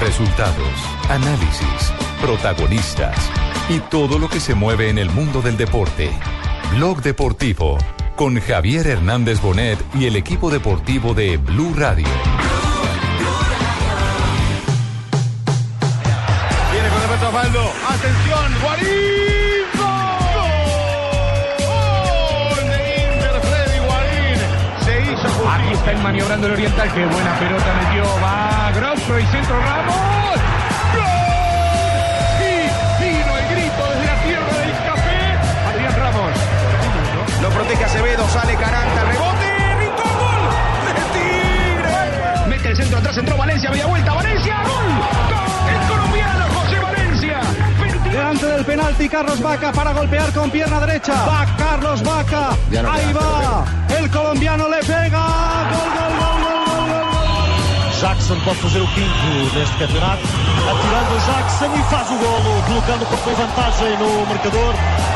Resultados, análisis, protagonistas y todo lo que se mueve en el mundo del deporte. Blog Deportivo con Javier Hernández Bonet y el equipo deportivo de Blue Radio. Viene con Osvaldo. Atención, Guarín. Está maniobrando el Oriental. Qué buena pelota metió. Va Grosso y centro Ramos. ¡Gol! Sí, vino el grito desde la tierra del café. Adrián Ramos. Lo protege Acevedo, sale Caranta, rebote, Rincón, gol de Tigre. Mete el centro atrás, entró Valencia, media vuelta, Valencia, gol. ¡Gol! Delante del penalti, Carlos Vaca para golpear con pierna derecha. Va Carlos Vaca. Ahí va. El colombiano le pega. Gol, gol, gol, gol, gol, gol, gol. Jackson pode fazer o quinto neste campeonato, atirando o Jackson e faz o golo, colocando com vantagem no marcador.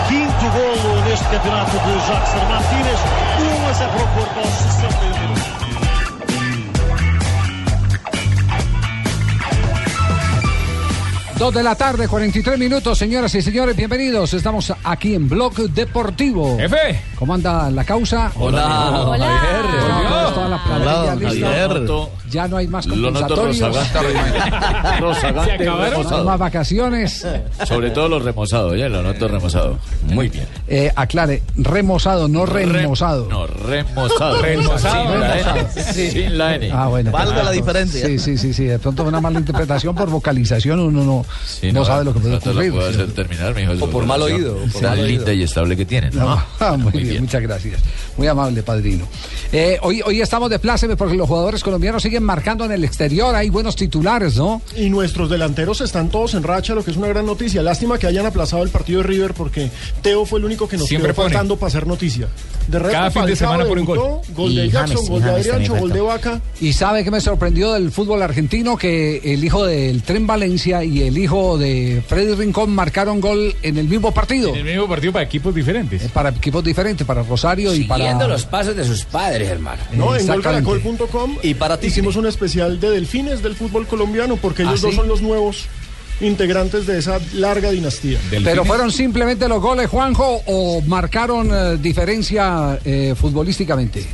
Quinto golo neste campeonato de Jackson Martínez, 1 a 0 para o Porto aos 61 minutos. Dos de la tarde, 43 minutos, señoras y señores, bienvenidos. Estamos aquí en Blog Deportivo. Jefe. ¿Cómo anda la causa? Hola, Hola. Toda- toda la planilla lista. Ya no hay más Lo noto compensatorios. rozagante. rozagante, ¿Se acabaron? No hay más vacaciones. Sobre todo los remozados, ya lo noto remozado. Muy bien. Eh, aclare, remozado, no remozado. No, remozado. Remozado. Sin la N. Remozado. Sin la N. Ah, bueno. Valga la diferencia. Sí, sí, sí, sí. De pronto una mala interpretación por vocalización, uno no, Sí, no, sabe lo que puede no ocurrir. puedo Sí. hacer terminar, mijo. O por mal oído, o por mal oído. linda y estable que tienen. No, ¿no? ah, muy, bien, muchas gracias. Muy amable, padrino. Eh, hoy, hoy estamos de pláceme porque los jugadores colombianos siguen marcando en el exterior. Hay buenos titulares, ¿no? Y nuestros delanteros están todos en racha, lo que es una gran noticia. Lástima que hayan aplazado el partido de River porque Teo fue el único que nos Siempre quedó pone. faltando para hacer noticia. De resto, Cada fin de semana pone un gol. Gol de Y Jackson, James, gol de Adriancho, gol de Vaca. Y sabe que me sorprendió del fútbol argentino que el hijo del Tren Valencia y el hijo de Freddy Rincón marcaron gol en el mismo partido. En el mismo partido para equipos diferentes. Eh, Para equipos diferentes, para Rosario y para. Siguiendo los pasos de sus padres, hermano. No, en golcaracol.com Y para ti, hicimos un especial de delfines del fútbol colombiano porque ellos ¿Ah, dos son los nuevos integrantes de esa larga dinastía. Pero fueron simplemente los goles, Juanjo, o marcaron eh, diferencia eh, futbolísticamente.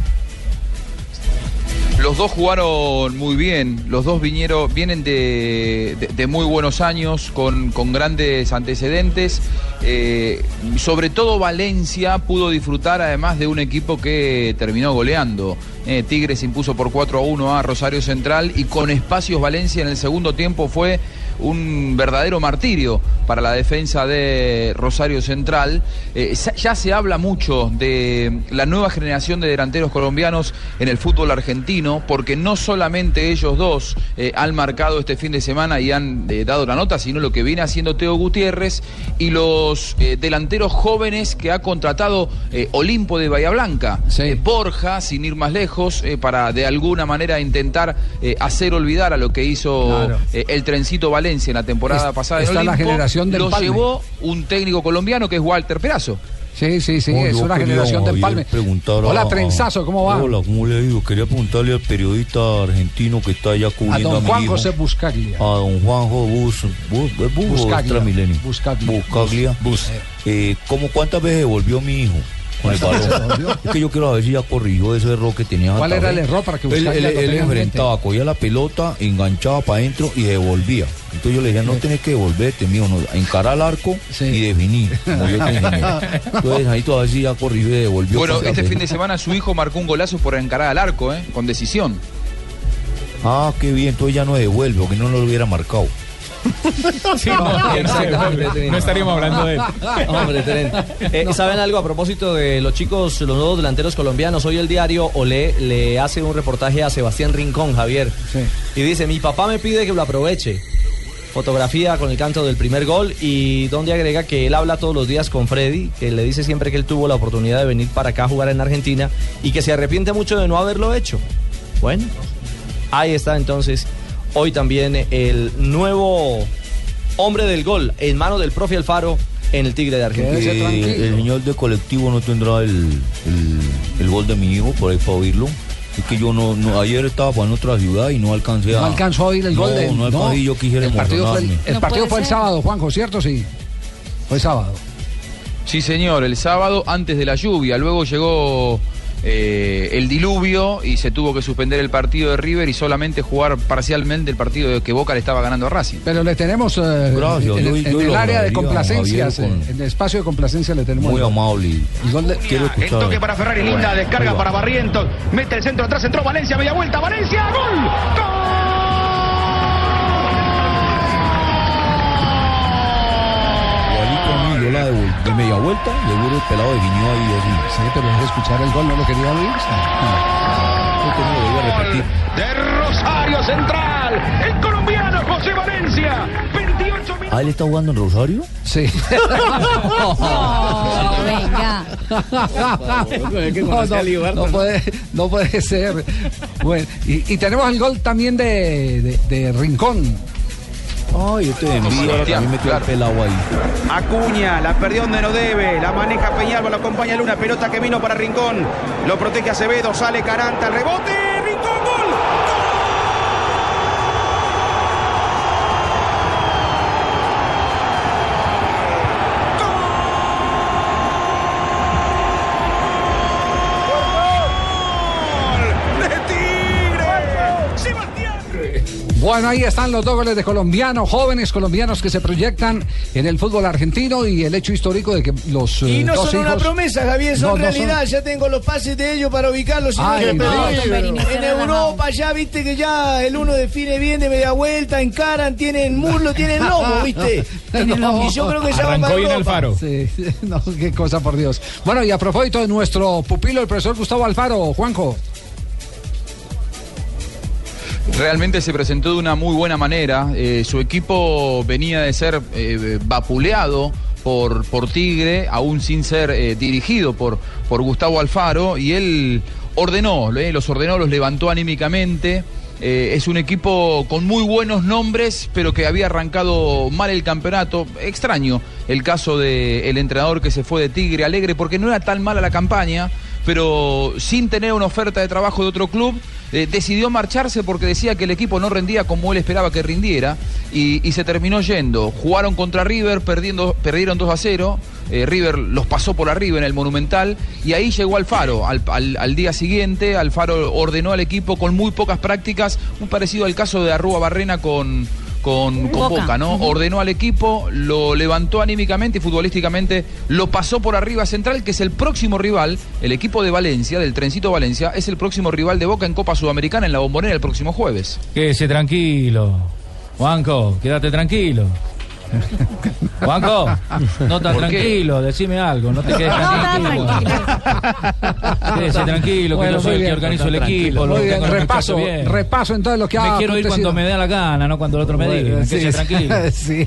Los dos jugaron muy bien, los dos vinieron, vienen de, de- muy buenos años, con, con grandes antecedentes. Eh, sobre todo Valencia pudo disfrutar además de un equipo que terminó goleando. Eh, Tigres impuso por 4 a 1 a Rosario Central y con espacios Valencia en el segundo tiempo fue un verdadero martirio para la defensa de Rosario Central. Eh, ya se habla mucho de la nueva generación de delanteros colombianos en el fútbol argentino, porque no solamente ellos dos eh, han marcado este fin de semana y han eh, dado la nota, sino lo que viene haciendo Teo Gutiérrez y los delanteros jóvenes que ha contratado Olimpo de Bahía Blanca. Sí. Borja, sin ir más lejos, para de alguna manera intentar hacer olvidar a lo que hizo Claro. el trencito Valencia en la temporada Es- pasada. en está la Olimpo, generación del Lo Palme. llevó un técnico colombiano que es Walter Perazo. Sí, sí, sí, No, es una generación de empalme. a- Hola, a- Trenzazo, ¿cómo va? Hola, ¿cómo le digo? Quería preguntarle al periodista argentino que está allá A cubriendo a, don mi Juan hijo, José Buscaglia. a don Juanjo Bus, Bus, ¿es Bus Buscaglia. Transmilenio? Buscaglia. Buscaglia. Eh, ¿cómo cuántas veces volvió mi hijo? Con el ¿Cuántas balón. Es que yo quiero ver si ya corrigió ese error que tenía. ¿Cuál era el error para que Él, él, él enfrentaba, cogía la pelota, enganchaba para adentro y devolvía. Entonces yo le decía, no tenés que devolverte, mío, no, encarar al arco Sí. y definir. como yo. Entonces ahí todavía sí ya corrigió y devolvió. Bueno, este fin de semana su hijo marcó un golazo por encarar al arco, ¿eh? con decisión. Ah, qué bien, entonces ya no devuelve, porque no lo hubiera marcado. Sí, no, Exactamente, no estaríamos hablando de él. Hombre. Eh, ¿Saben algo a propósito de los chicos, los nuevos delanteros colombianos? Hoy el diario Olé le hace un reportaje a Sebastián Rincón, Javier. Sí. Y dice, mi papá me pide que lo aproveche. Fotografía con el canto del primer gol y donde agrega que él habla todos los días con Freddy, que le dice siempre que él tuvo la oportunidad de venir para acá a jugar en Argentina y que se arrepiente mucho de no haberlo hecho. Bueno, ahí está entonces hoy también el nuevo hombre del gol en manos del profe Alfaro en el Tigre de Argentina. Eh, el señor de colectivo no tendrá el, el, el gol de mi hijo por ahí para oírlo. Es que yo no, no ayer estaba en otra ciudad y no alcancé a. No alcanzó a oír el no, gol de No, alcancé, yo quisiera el partido fue el, el No partido fue el sábado, Juanjo, ¿cierto? Sí. Fue el sábado. Sí, señor, el sábado antes de la lluvia. Luego llegó eh, el diluvio y se tuvo que suspender el partido de River y solamente jugar parcialmente el partido de que Boca le estaba ganando a Racing. Pero le tenemos eh, Gracias, en, yo- en yo el área de complacencias, con- en el espacio de complacencia le tenemos. Muy el amable. El gol de- Quiero El escuchar. toque para Ferrari, linda descarga para Barrientos. Mete el centro atrás, entró Valencia, media vuelta, Valencia, gol. Media vuelta, seguro el pelado definió ahí así. Sí, pero es escuchar el gol, no lo quería oír. De Rosario Central, el colombiano José Valencia. 28 minutos. ¿Ah, él está jugando en Rosario? Sí. No, no, no puede, no puede ser. Bueno, y, y tenemos el gol también de, de- de Rincón. Ay, este de envío ahora también metió el pelado ahí. Acuña, la perdió donde no debe, la maneja Peñalba, lo acompaña Luna, pelota que vino para Rincón, lo protege Acevedo, sale Caranta, el rebote, Bueno, ahí están los dos goles de colombianos, jóvenes colombianos que se proyectan en el fútbol argentino y el hecho histórico de que los eh, Y no dos son una hijos- promesa, Javier, son No, no realidad. Ya tengo los pases de ellos para ubicarlos. Ay, no, no, en Europa ya viste que ya el uno define bien de media vuelta, encaran, tienen muslo, tienen lomo, viste. Tienen No. lomo. Y yo creo que ya van para Europa. Sí, no, qué cosa por Dios. Bueno, y a propósito de nuestro pupilo, el profesor Gustavo Alfaro, Juanjo. Realmente se presentó de una muy buena manera. Eh, su equipo venía de ser eh, vapuleado por, por Tigre, aún sin ser eh, dirigido por, por Gustavo Alfaro, y él ordenó, los ordenó, los levantó anímicamente. Es un equipo con muy buenos nombres, pero que había arrancado mal el campeonato. Extraño el caso del entrenador que se fue de Tigre Alegre, porque no era tan mala la campaña, pero sin tener una oferta de trabajo de otro club, eh, decidió marcharse porque decía que el equipo no rendía como él esperaba que rindiera y, se terminó yendo. Jugaron contra River, perdiendo, perdieron 2 a 0. eh, River los pasó por arriba en el Monumental y ahí llegó Alfaro. Al, al- al día siguiente, Alfaro ordenó al equipo con muy pocas prácticas, muy parecido al caso de Arrua Barrena con, con, con Boca. Boca, ¿no? Ordenó al equipo, lo levantó anímicamente y futbolísticamente lo pasó por arriba a Central, que es el próximo rival, el equipo de Valencia, del Trencito Valencia, es el próximo rival de Boca en Copa Sudamericana en la Bombonera el próximo jueves. Quédese tranquilo. Juanco, quédate tranquilo. Juanco, no estás ¿Por qué? tranquilo, decime algo, no te quedes tan tranquilo. Quédese tranquilo, que Bueno, yo soy el que organizo el equipo. lo bien, repaso, bien. repaso entonces lo que ha Me quiero ir acontecido. cuando me dé la gana, no cuando el otro me diga. Bueno, Quédese sí, tranquilo. sí,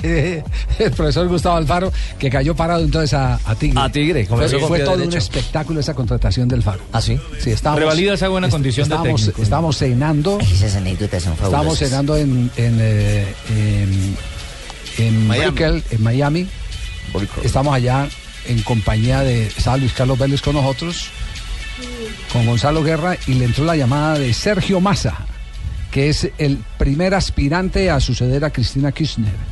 el profesor Gustavo Alfaro, que cayó parado entonces a, a Tigre. A Tigre, Fue, con fue pie todo un espectáculo esa contratación del Faro. ¿Ah, sí? Sí, estábamos, Revalida esa buena condición de técnico. Estábamos cenando, Esas anécdotas son estábamos fabulosas. cenando en, en, eh, en, en Brickell, en Miami. Estamos allá en compañía de, estaba Luis Carlos Vélez con nosotros, con Gonzalo Guerra, y le entró la llamada de Sergio Massa, que es el primer aspirante a suceder a Cristina Kirchner.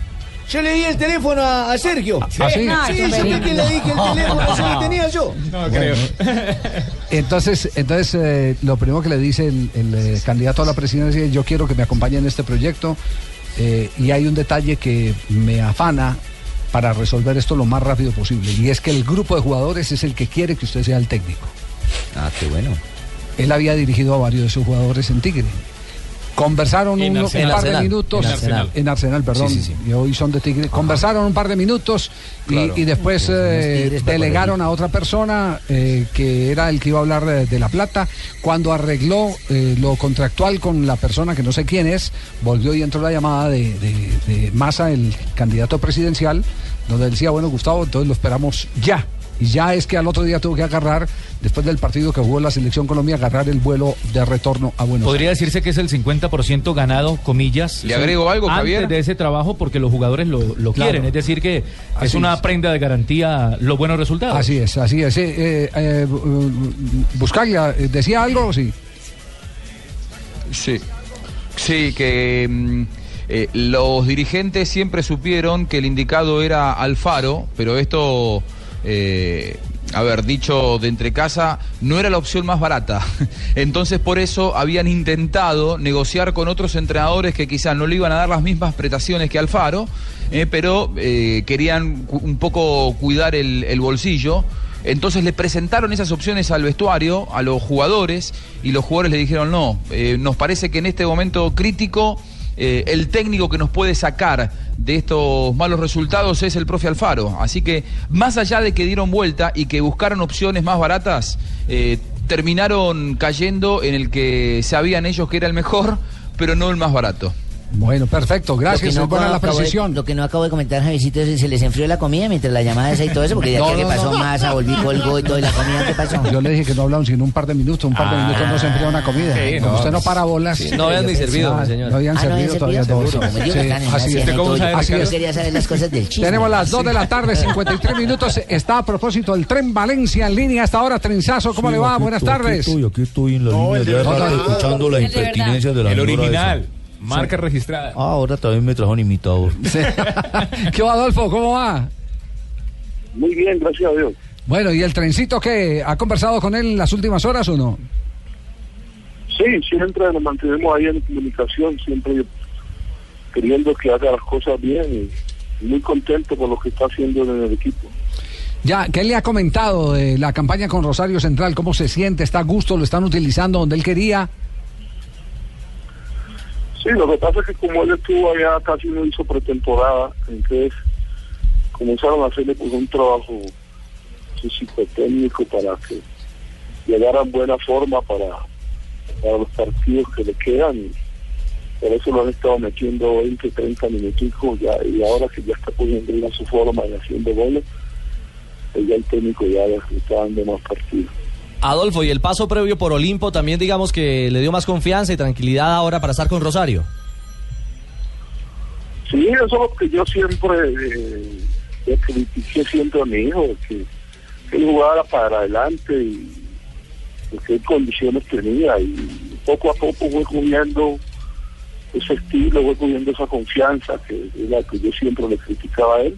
Yo le di el teléfono a, a Sergio. ¿Ah, sí? Sí, No, sí, que le dije el teléfono, eso lo tenía yo. Entonces, entonces eh, lo primero que le dice el, el, eh, candidato a la presidencia es yo quiero que me acompañe en este proyecto eh, y hay un detalle que me afana para resolver esto lo más rápido posible y es que el grupo de jugadores es el que quiere que usted sea el técnico. Ah, qué bueno. Él había dirigido a varios de sus jugadores en Tigre. Conversaron En uno- Arsenal. un par de minutos En Arsenal. en Arsenal, perdón, Sí, sí, sí. y hoy son de Tigre. Conversaron un par de minutos y, Claro. y después eh, delegaron a otra persona eh, que era el que iba a hablar de, de la plata. Cuando arregló eh, lo contractual con la persona que no sé quién es, volvió y entró la llamada de, de, de Massa, el candidato presidencial, donde decía, bueno, Gustavo, entonces lo esperamos ya. Y ya es que al otro día tuvo que agarrar, después del partido que jugó la selección Colombia, agarrar el vuelo de retorno a Buenos Podría decirse que es el 50% ganado, comillas. ¿Le agrego algo, antes Javier? de ese trabajo porque los jugadores lo, lo Claro. quieren. Es decir, que es una es. prenda de garantía los buenos resultados. Así es, así es. Eh, eh, eh, Bu- Buscaglia, eh, ¿decía algo o sí? Sí, sí, que mm, eh, los dirigentes siempre supieron que el indicado era Alfaro, pero esto, eh, a ver, dicho de entre casa, no era la opción más barata. Entonces por eso habían intentado negociar con otros entrenadores que quizás no le iban a dar las mismas prestaciones que Alfaro, eh, pero eh, querían un poco cuidar el, el bolsillo. Entonces le presentaron esas opciones al vestuario, a los jugadores, y los jugadores le dijeron no, eh, nos parece que en este momento crítico eh, el técnico que nos puede sacar de estos malos resultados es el profe Alfaro. Así que más allá de que dieron vuelta y que buscaron opciones más baratas, eh, terminaron cayendo en el que sabían ellos que era el mejor, pero no el más barato. Bueno, perfecto, gracias, Lo que no es buena la acabo de- precisión. lo que no acabo de comentar, Javiercito, es si se les enfrió la comida mientras la llamada esa y todo eso, porque ya No, que le no, pasó no. masa, volví colgó y todo, y la comida, ¿qué pasó? Yo le dije que no hablaban sino un par de minutos, un par de Ah. minutos no se enfría una comida. Sí, Como no. usted no para bolas. Sí, no habían ni servido, Ah, señor. No habían Ah, ¿no habían servido todavía en así es. Así es. quería saber las cosas del chisme. Tenemos las 2 de la tarde, 53 minutos. Está a propósito el tren Valencia en línea hasta ahora. Trenzazo, ¿cómo Sí, le va? Buenas tardes. Aquí estoy, aquí estoy en la línea verdad. escuchando las El de la El original. Marca registrada. Ah, ahora también me trajo un imitador. ¿Qué va, Adolfo? ¿Cómo va? Muy bien, gracias a Dios. Bueno, ¿y el trencito qué? ¿Ha conversado con él en las últimas horas o no? Sí, siempre nos mantenemos ahí en comunicación, siempre queriendo que haga las cosas bien y muy contento con lo que está haciendo en el equipo. Ya, ¿qué le ha comentado de la campaña con Rosario Central? ¿Cómo se siente? ¿Está a gusto? ¿Lo están utilizando donde él quería? Sí, lo que pasa es que como él estuvo allá casi no hizo pretemporada, entonces comenzaron a hacerle pues, un trabajo físico técnico para que llegara en buena forma para, para los partidos que le quedan por eso lo han estado metiendo 20, 30 minuticos ya, y ahora que ya está poniendo bien su forma y haciendo goles, pues ya el técnico ya está dando más partidos. Adolfo, y el paso previo por Olimpo también digamos que le dio más confianza y tranquilidad ahora para estar con Rosario. Sí, eso es lo que yo siempre eh, critiqué siempre a mi hijo, que, él jugara para adelante y qué condiciones tenía y poco a poco fue cogiendo ese estilo, fue cogiendo esa confianza que es la que yo siempre le criticaba a él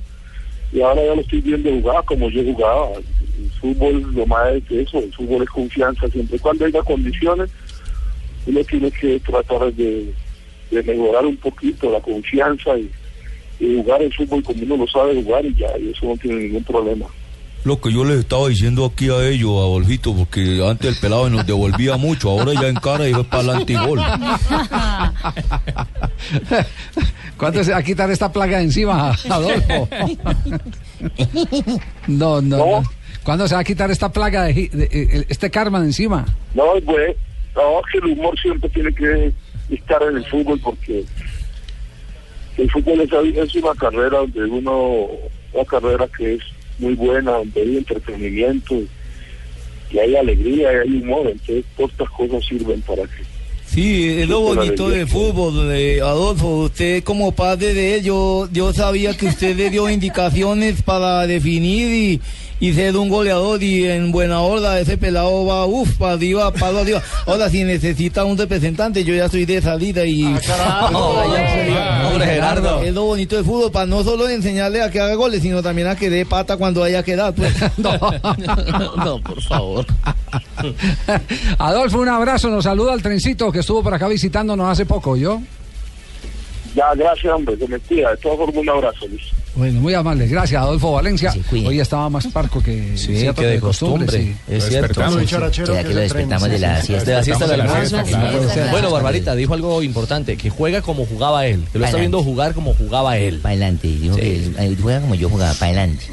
y ahora ya lo estoy viendo jugar como yo jugaba. El fútbol lo más es eso, el fútbol es confianza siempre cuando haya condiciones uno tiene que tratar de, mejorar un poquito la confianza y jugar el fútbol como uno lo sabe jugar y ya, y eso no tiene ningún problema. Lo que yo les estaba diciendo aquí a ellos, a Adolfito, porque antes el pelado nos devolvía mucho, ahora ya en cara y va para adelante y gol. ¿Cuándo se va a quitar esta plaga de encima, Adolfo? No, no, no. ¿Cuándo se va a quitar esta plaga, de, de- de- este karma de encima? No, pues, no, que el humor siempre tiene que estar en el fútbol porque el fútbol es, es una carrera donde uno, una carrera que es muy buena, donde hay entretenimiento y hay alegría y hay humor, entonces todas estas cosas sirven para que Sí, es lo bonito del fútbol, eh, Adolfo. Usted como padre de él, yo, yo sabía que usted le dio indicaciones para definir y, y ser un goleador y en buena hora ese pelado va, uff, para arriba, para arriba. Ahora, si necesita un representante, yo ya estoy de salida y... Ya sería- Hombre, Gerardo. Es lo bonito del fútbol, para no solo enseñarle a que haga goles, sino también a que dé pata cuando haya que dar, pues. no, por favor. Adolfo, un abrazo, nos saluda al trencito que estuvo por acá visitándonos hace poco, ¿yo? Ya, gracias, hombre, que me cuida. De todas formas, un abrazo, Luis. Bueno, muy amable, gracias Adolfo Valencia. Hoy estaba más parco que, Sí, cierto, que de costumbre, sí. es cierto. Sí, dicharachero ¿Será que que lo despertamos sí, de la sí. siesta? De la siesta del almuerzo. de la siesta. Bueno. Barbarita dijo algo importante, que juega como jugaba él, que lo está viendo jugar como jugaba él. Para adelante, dijo Sí. que él juega como yo jugaba, para adelante.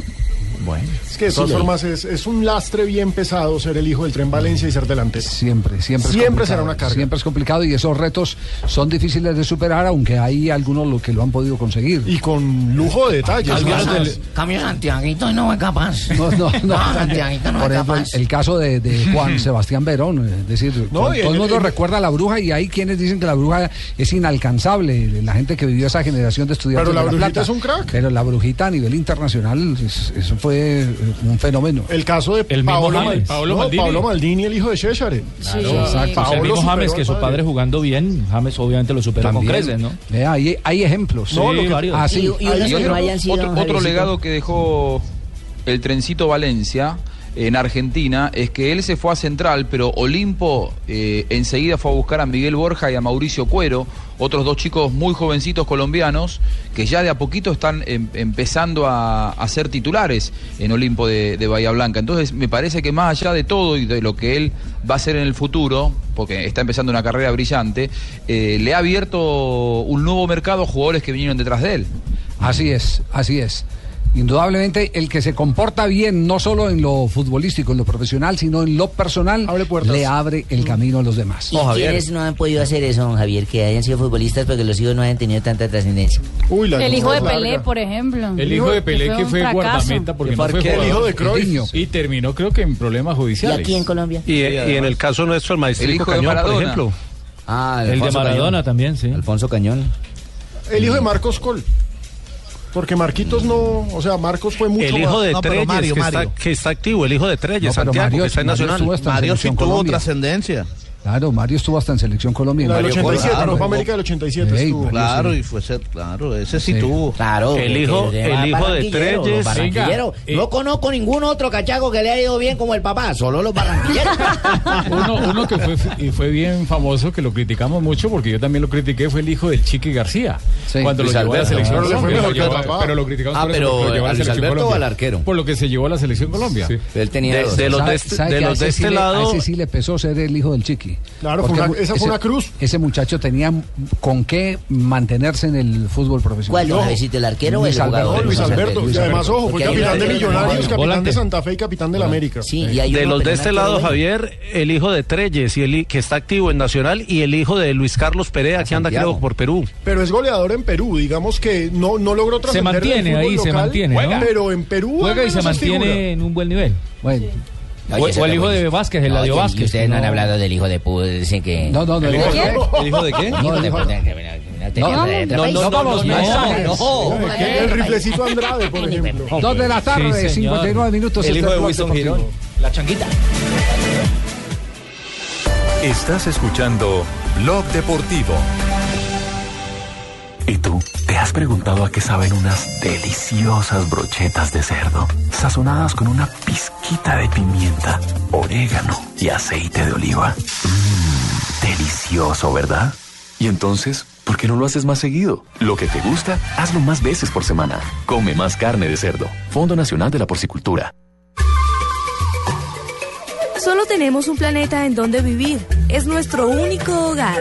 Bueno. Es que de todas Sí, formas es, es un lastre bien pesado ser el hijo del tren Valencia y ser delantero. Siempre, siempre. es Siempre será una carga. Siempre es complicado y esos retos son difíciles de superar, aunque hay algunos lo que lo han podido conseguir. Y con lujo de detalles. Del- Cambio Santiaguito y no es capaz. No, no, no. Santiaguito no Por es ejemplo, el, capaz. el caso de, de Juan Sebastián Verón, es decir, No, todo el el- mundo el- recuerda a la bruja y hay quienes dicen que la bruja es inalcanzable, la gente que vivió esa generación de estudiantes Pero la de brujita Plata. es un crack. Pero la brujita a nivel internacional, es- eso fue fue eh, un fenómeno. El caso de El mismo Paolo, James. Paolo no, Maldini. Paolo Maldini, el hijo de Cesare. Claro, exacto. Pues el mismo James, que su padre. jugando bien, James obviamente lo superó con También. creces, ¿no? Vea, hay, hay ejemplos. No, lo que- varios. Ah, sí. Y- otro, no otro- legado que dejó el trencito Valencia en Argentina es que él se fue a Central, pero Olimpo eh, enseguida fue a buscar a Miguel Borja y a Mauricio Cuero, otros dos chicos muy jovencitos colombianos que ya de a poquito están em- empezando a, ser titulares en Olimpo de, de Bahía Blanca. Entonces me parece que más allá de todo y de lo que él va a hacer en el futuro, porque está empezando una carrera brillante, eh, le ha abierto un nuevo mercado a jugadores que vinieron detrás de él. Así es, así es. Indudablemente el que se comporta bien, no solo en lo futbolístico, en lo profesional, sino en lo personal, le abre el camino a los demás. ¿Y quiénes no han podido hacer eso, don Javier? Que hayan sido futbolistas porque los hijos no hayan tenido tanta trascendencia. Uy, El hijo de Pelé, por ejemplo. El hijo de Pelé que un fue fracaso. guardameta porque Que no fue fue jugador. El hijo de Cruyff. Y terminó creo que en problemas ¿Y judiciales. aquí en Colombia? Y, y en el caso nuestro, el maestrico El hijo de Cañón, por ejemplo. Ah, El de Maradona Cañón. también, sí. Alfonso Cañón. El hijo de Marcos Col. Porque Marquitos no, o sea, Marcos fue mucho El hijo más- de No, pero Treyes, Mario, que, Mario. Está, que está activo, el hijo de Treyes, No, Santiago, Mario- que está en Mario Nacional. Mario sí tuvo trascendencia. Claro, Mario estuvo hasta en Selección Colombia. La del Mario 87, Colo- la Copa Claro. América del 87 Ey, estuvo. Claro, y fue ser, claro, ese sí, Sí. tuvo. Claro. El hijo- el hijo de Treyes. Venga, No conozco ningún otro cachaco que le haya ido bien como el papá, solo los barranquilleros. Uno, uno que fue, y fue bien famoso, que lo criticamos mucho, porque yo también lo critiqué, fue el hijo del Chiqui García. Sí. cuando Luis lo llevó a la selección Colombia. Lo el llevó- pero lo criticamos Ah, por eso, pero porque lo llevó a ¿a la Luis selección Alberto o al arquero? Por lo que se llevó a la selección Colombia. Él tenía De- los ¿Sabe- de este- a este le- a lado- ese sí le pesó ser el hijo del chiqui. Claro, fue una- esa fue ese- una cruz. Ese muchacho tenía con qué mantenerse en el fútbol profesional. ¿Cuál, Javiercito, el arquero o el Luis jugador? Alberto. No, Luis Alberto. Luis Y además, Alberto. ojo, fue capitán de Millonarios, capitán Volante. de Santa Fe y capitán de la América. Sí, y hay De los de este lado. Javier, el hijo de Treyes, y el, que está activo en Nacional, y el hijo de Luis Carlos Perea, que anda creo por Perú. Pero es goleador en Perú, digamos que no, no logró trascender en el mantiene ahí, se local, mantiene, ¿no? Pero en Perú Juega y se mantiene figura. en un buen nivel. Bueno, O, o el hijo de Vázquez, el No, y Vázquez. ustedes no han hablado del hijo de. Dicen que... no, no, no. ¿El hijo de no. qué? ¿El hijo de qué? Hijo de no, pu- No, no, no, no, vamos, mensajes. El riflecito Andrade, por ejemplo. Dos de la tarde, Sí, señor. 59 minutos. El hijo de Wilson. Girón. La changuita. Estás escuchando Blog Deportivo. ¿Y tú? ¿Te has preguntado a qué saben unas deliciosas brochetas de cerdo? Sazonadas con una pizquita de pimienta, orégano y aceite de oliva. Mmm, delicioso, ¿verdad? Y entonces, ¿por qué no lo haces más seguido? Lo que te gusta, hazlo más veces por semana. Come más carne de cerdo. Fondo Nacional de la Porcicultura. Solo tenemos un planeta en donde vivir. Es nuestro único hogar.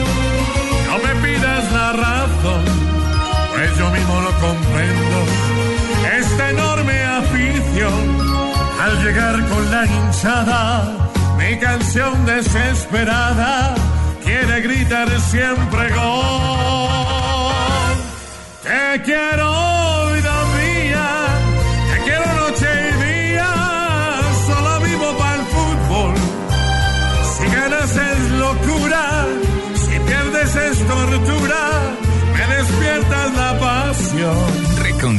Comprendo. Esta enorme afición, al llegar con la hinchada, mi canción desesperada quiere gritar siempre gol. Te quiero,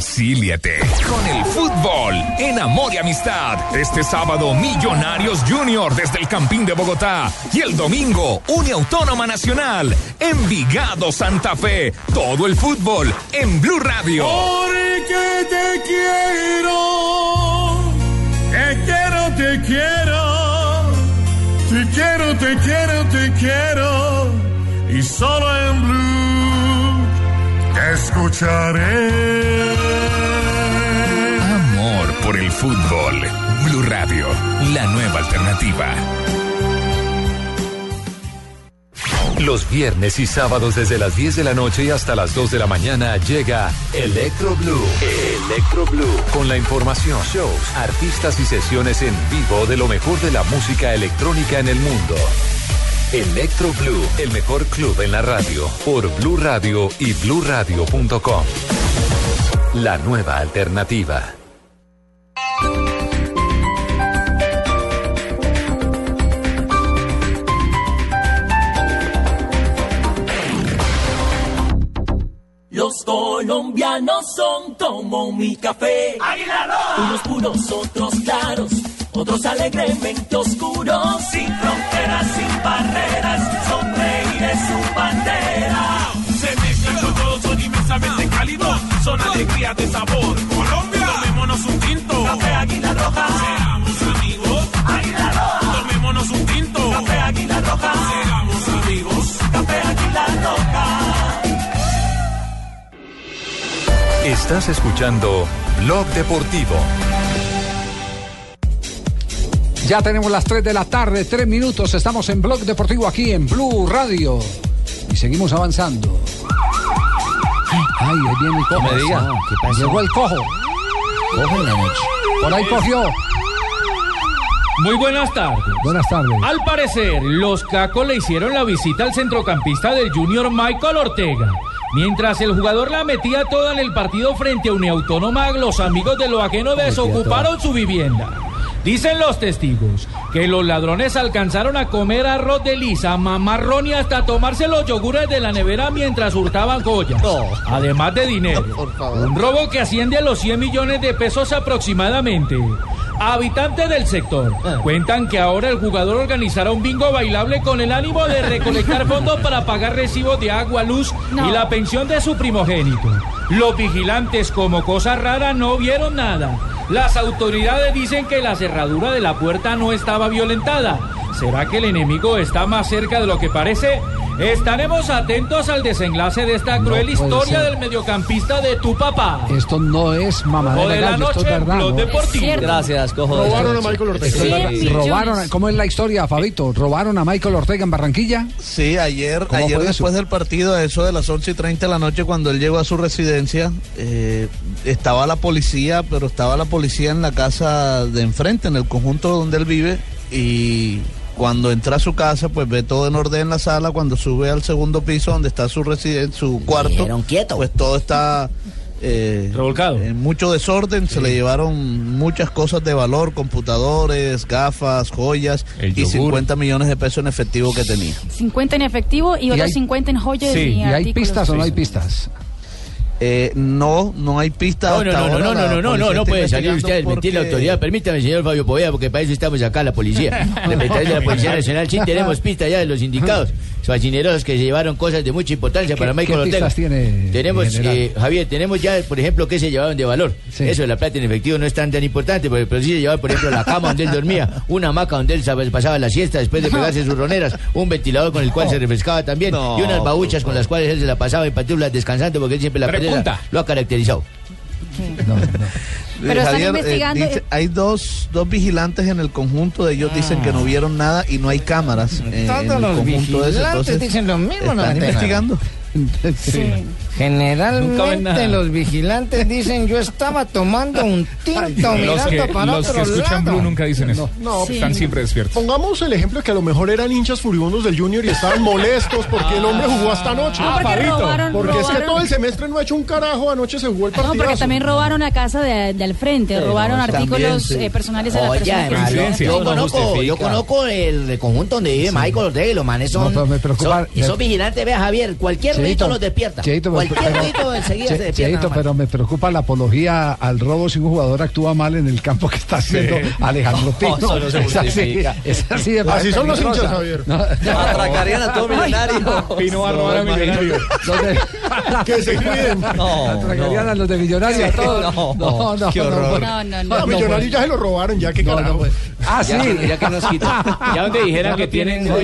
Reconcíliate con el fútbol en Amor y Amistad. Este sábado, Millonarios Junior desde el Campín de Bogotá. Y el domingo, Uniautónoma Nacional. Envigado Santa Fe. Todo el fútbol en Blue Radio. Porque te quiero, te quiero, te quiero, te quiero, te quiero, te quiero, y solo en Blue escucharé. Amor por el fútbol. Blue Radio, la nueva alternativa. Los viernes y sábados desde las 10 de la noche hasta las 2 de la mañana llega Electro Blue. Electro Blue. Con la información, shows, artistas y sesiones en vivo de lo mejor de la música electrónica en el mundo. Electro Blue, el mejor club en la radio, por Blue Radio y bluradio.com. La nueva alternativa. Los colombianos son como mi café. Unos puros, otros claros, otros alegremente oscuros. Sin fronteras, sin barreras, sonreír es su bandera. Se mezclan con todos, son inmensamente cálidos. Son alegría de sabor. Colombia, tomémonos un tinto. Café Águila Roja. Seamos amigos. Águila Roja. Tomémonos un tinto. Café Águila Roja. Seamos amigos. Café Águila Roja. Estás escuchando Blog Deportivo. Ya tenemos las 3 de la tarde, 3 minutos. Estamos en Blog Deportivo aquí en Blue Radio. Y seguimos avanzando. Ay, ahí viene el cojo. No me diga. ¿Qué pasó? Llegó el cojo. Cojo en la noche. Por ahí cogió. Muy buenas tardes. Buenas tardes. Al parecer, los Cacos le hicieron la visita al centrocampista del Junior Michael Ortega. Mientras el jugador la metía toda en el partido frente a Uniautónoma, los amigos de lo ajeno desocuparon su vivienda. Dicen los testigos que los ladrones alcanzaron a comer arroz de lisa, mamarrón y hasta tomarse los yogures de la nevera mientras hurtaban joyas. Además de dinero. Un robo que asciende a los 100 millones de pesos aproximadamente. Habitantes del sector cuentan que ahora el jugador organizará un bingo bailable con el ánimo de recolectar fondos para pagar recibos de agua, luz No. y la pensión de su primogénito. Los vigilantes, como cosa rara, no vieron nada. Las autoridades dicen que la cerradura de la puerta no estaba violentada. ¿Será que el enemigo está más cerca de lo que parece? Estaremos atentos al desenlace de esta cruel historia ser. del mediocampista de tu papá. Esto no es mamadera O de la gallo, esto es noche, verdad. Deportivo. Gracias, cojo. Robaron a Michael Ortega. Sí, robaron, a- ¿Cómo es la historia, Fabito? ¿Robaron a Michael Ortega en Barranquilla? Sí, ayer, ¿Cómo ayer después eso? del partido, a eso de las 11 y 30 de la noche, cuando él llegó a su residencia, eh, estaba la policía, pero estaba la policía en la casa de enfrente, en el conjunto donde él vive, y cuando entra a su casa, pues ve todo en orden en la sala, cuando sube al segundo piso donde está su residencia, su cuarto, pues todo está... Revolcado. En mucho desorden, se le llevaron muchas cosas de valor, computadores, gafas, joyas El y yogur. 50 millones de pesos en efectivo que tenía. 50 en efectivo y, Y otros hay- 50 en joyas y, ¿y hay pistas o no hay pistas? Eh, no, no hay pistas. No, no, hasta no, no, ahora no, la no, no, no, puede salir usted a desmentir la autoridad. Permítame, señor Fabio Poveda, porque para eso estamos acá, la policía. Representantes de la Policía Nacional, sí tenemos pistas ya de los indicados. Facineros que se llevaron cosas de mucha importancia ¿Qué- para Michael Ortega. tiene, Tenemos, eh, Javier, tenemos ya, por ejemplo, que se llevaron de valor. Eso de la plata en efectivo no es tan tan importante, porque, pero sí se llevaron, por ejemplo, la cama donde él dormía, una hamaca donde él sab- pasaba la siesta después de pegarse sus roneras, un ventilador con el cual se refrescaba también, No, y unas babuchas con las cuales él se la pasaba en pantuflas descansando, porque él siempre la pereza lo ha caracterizado. Pero están Javier, eh, investigando- dice- hay dos, dos vigilantes en el conjunto, de ellos dicen que no vieron nada y no hay cámaras eh, en el los conjunto ese. vigilantes Entonces, dicen lo mismo, no están investigando. Sí. Generalmente los vigilantes dicen yo estaba tomando un tinto Los mirando que- para los otro que escuchan lado. Blue nunca dicen eso. No, Sí. Están siempre despiertos. Pongamos el ejemplo de que a lo mejor eran hinchas furibundos del Junior y estaban molestos porque el hombre jugó hasta anoche. No, porque robaron- porque es que todo el semestre no ha hecho un carajo, anoche se jugó el No, partido. porque también robaron la casa de, de al frente, robaron artículos eh, personales de la persona que además, yo, yo No conozco, yo conozco el, conjunto donde vive Michael Ortega y los manes No, son, me preocupa- son- esos vigilantes, vea Javier, cualquier Cheito, los despierta. Cheito, pero- cualquier pero- ruido enseguida Che- se despierta. Cheito, pero me preocupa la apología al robo si un jugador actúa mal en el campo que está haciendo Alejandro Pino. no se es así, es así de Así son los hinchas, Javier. No. Atracarían a todo millonario. Pino va a robar a Millonario. Que se cuiden. No, Atracarían a los de Millonarios a todos. No, no, no, qué no, horror. No, no, No, no. Millonarios ya se lo robaron, ya que carajo. Ah, sí. Ya, que nos quita. Ya donde dijeran que tienen no.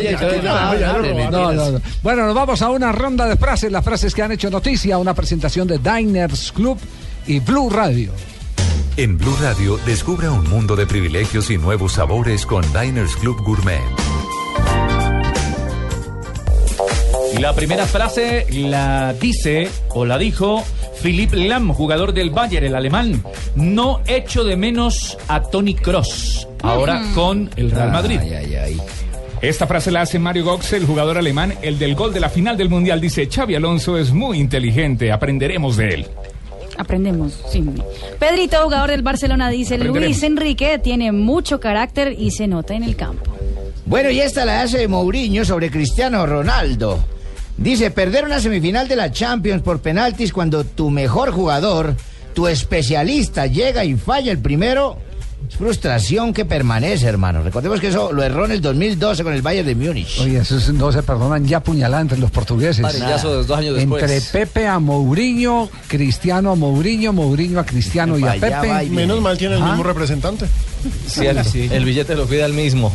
No, no, no. Bueno, nos vamos a una ronda de frases, las frases que han hecho noticia, una presentación de Diners Club y Blue Radio. En Blue Radio, descubra un mundo de privilegios y nuevos sabores con Diners Club Gourmet. La primera frase la dice o la dijo Philipp Lahm, jugador del Bayern, el alemán. No echo de menos a Tony Cross, ahora con el Real Madrid. Esta frase la hace Mario Götze, el jugador alemán, el del gol de la final del Mundial. Dice, Xavi Alonso es muy inteligente, aprenderemos de él. Aprendemos, sí. Pedrito, jugador del Barcelona, dice. Luis Enrique tiene mucho carácter y se nota en el campo. Bueno, y esta la hace Mourinho sobre Cristiano Ronaldo. Dice, perder una semifinal de la Champions por penaltis cuando tu mejor jugador, tu especialista, llega y falla el primero, es frustración que permanece, hermano. Recordemos que eso lo erró en el 2012 con el Bayern de Múnich. Oye, esos no se perdonan ya puñalada entre los portugueses. De dos años después. Entre Pepe a Mourinho, Cristiano a Mourinho, Mourinho a Cristiano y a Pepe. Menos mal tiene el Ah. mismo representante. Sí, el, el billete lo cuida el mismo.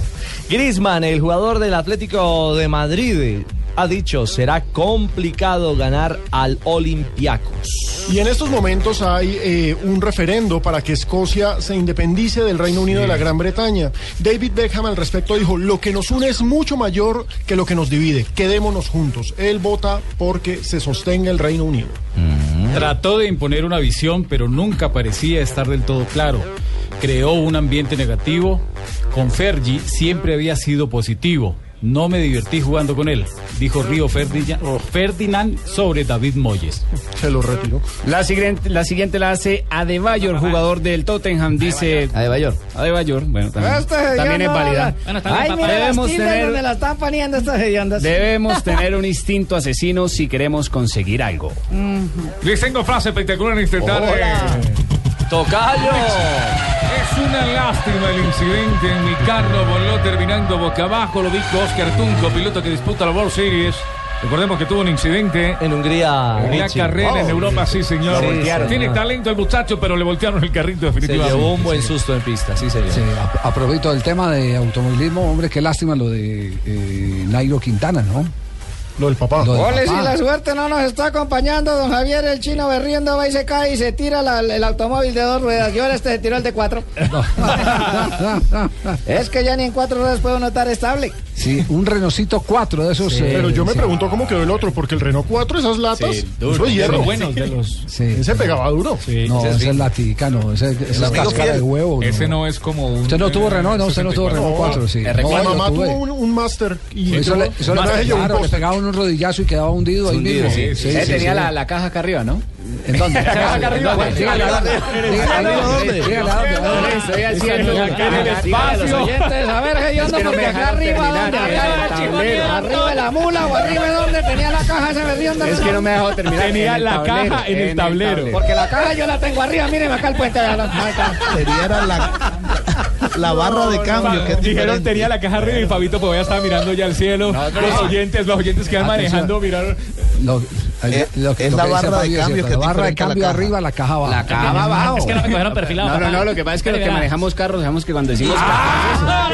Griezmann, el jugador del Atlético de Madrid, ha dicho será complicado ganar al Olympiacos. Y en estos momentos hay eh, un referendo para que Escocia se independice del Reino Unido de la Gran Bretaña. David Beckham al respecto dijo, lo que nos une es mucho mayor que lo que nos divide. Quedémonos juntos. Él vota porque se sostenga el Reino Unido. Trató de imponer una visión, pero nunca parecía estar del todo claro. Creó un ambiente negativo. Con Fergie siempre había sido positivo. No me divertí jugando con él, dijo Río Ferdinand, Ferdinand sobre David Moyes. Se lo retiró. La siguiente, la siguiente la hace Adebayor, jugador del Tottenham. Dice. Adebayor. Adebayor, bueno, también, Este también es válida. Ay, mira Debemos las tener, donde la están poniendo estas hediondas. debemos tener un instinto asesino si queremos conseguir algo. Les tengo frase espectacular en este tarde. ¡Tocayo! Es una lástima el incidente en mi carro voló terminando boca abajo. Lo dijo Oscar Tunco, piloto que disputa la World Series. Recordemos que tuvo un incidente en Hungría. En Richie. carrera en Oh. Europa, sí, señor. Sí, voltearon, Tiene talento el muchacho, pero le voltearon el carrito Se definitivamente. llevó un buen susto en pista, sí, señor. Sí, a, a propósito del tema de automovilismo, hombre, qué lástima lo de eh, Nairo Quintana, ¿no? Lo del papá. Ole, si la suerte no nos está acompañando, don Javier, el chino berriendo va y se cae y se tira la- el automóvil de dos ruedas. Y ahora este se tiró el de cuatro. es que ya ni en cuatro ruedas puedo notar estable. Sí, un Renocito 4 de esos. eh, Pero yo me sí. pregunto cómo quedó el otro, porque el Renault 4, esas latas, Sí, eso duro, es hierro. de los buenos, de los- Sí. Ese pegaba duro. No, ese es laticano, ese, ese es cáscara fiel. de huevo. Ese no es como un. Usted no tuvo Renault, no, usted no tuvo Renault 4, sí. Mi No, mamá tuvo un, un Master y Eso le, eso un un rodillazo y quedaba hundido ahí Hundido, mismo. sí, sí, sí, tenía sí. La, la caja acá arriba, ¿no? ¿En dónde? ¿Dónde? Estoy haciendo Acá en el espacio. oyentes, a ver, que no Porque me acá arriba, ¿dónde? arriba de la mula o arriba de donde tenía la caja ese berrión Es que no me dejó terminar. Tenía la caja en el tablero. Porque la caja yo la tengo arriba, mírenme acá el puente. de la- era la, la barra de cambio. que es Dijeron diferente. tenía la caja arriba y Fabito pues ya estaba mirando ya al cielo. los oyentes, los oyentes que van manejando miraron. Lo, Eh, lo que- es lo la que dice barra de Fabio cambio que La barra de la cambio arriba, la caja abajo. La caja abajo. Es que no me cogieron perfilado. No, no, no, lo que pasa es que lo que manejamos carros, sabemos que cuando decimos Ah,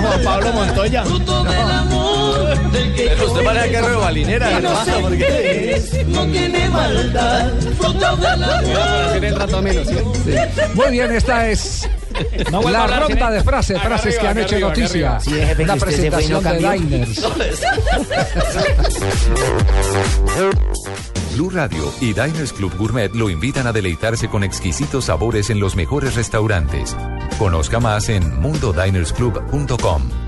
Juan Pablo Montoya. Pero usted maneja carro de balinera, ¿qué pasa? ¿Por qué? No tiene maldad, fruto menos. ¿sí? Muy bien, esta es No la hablar, ronda ¿sí? de frases, Acá frases arriba, que han hecho arriba, noticia. Sí, jefe, no presentación de. Diners. Blue Radio y Diners Club Gourmet lo invitan a deleitarse con exquisitos sabores en los mejores restaurantes. Conozca más en mundodinersclub.com.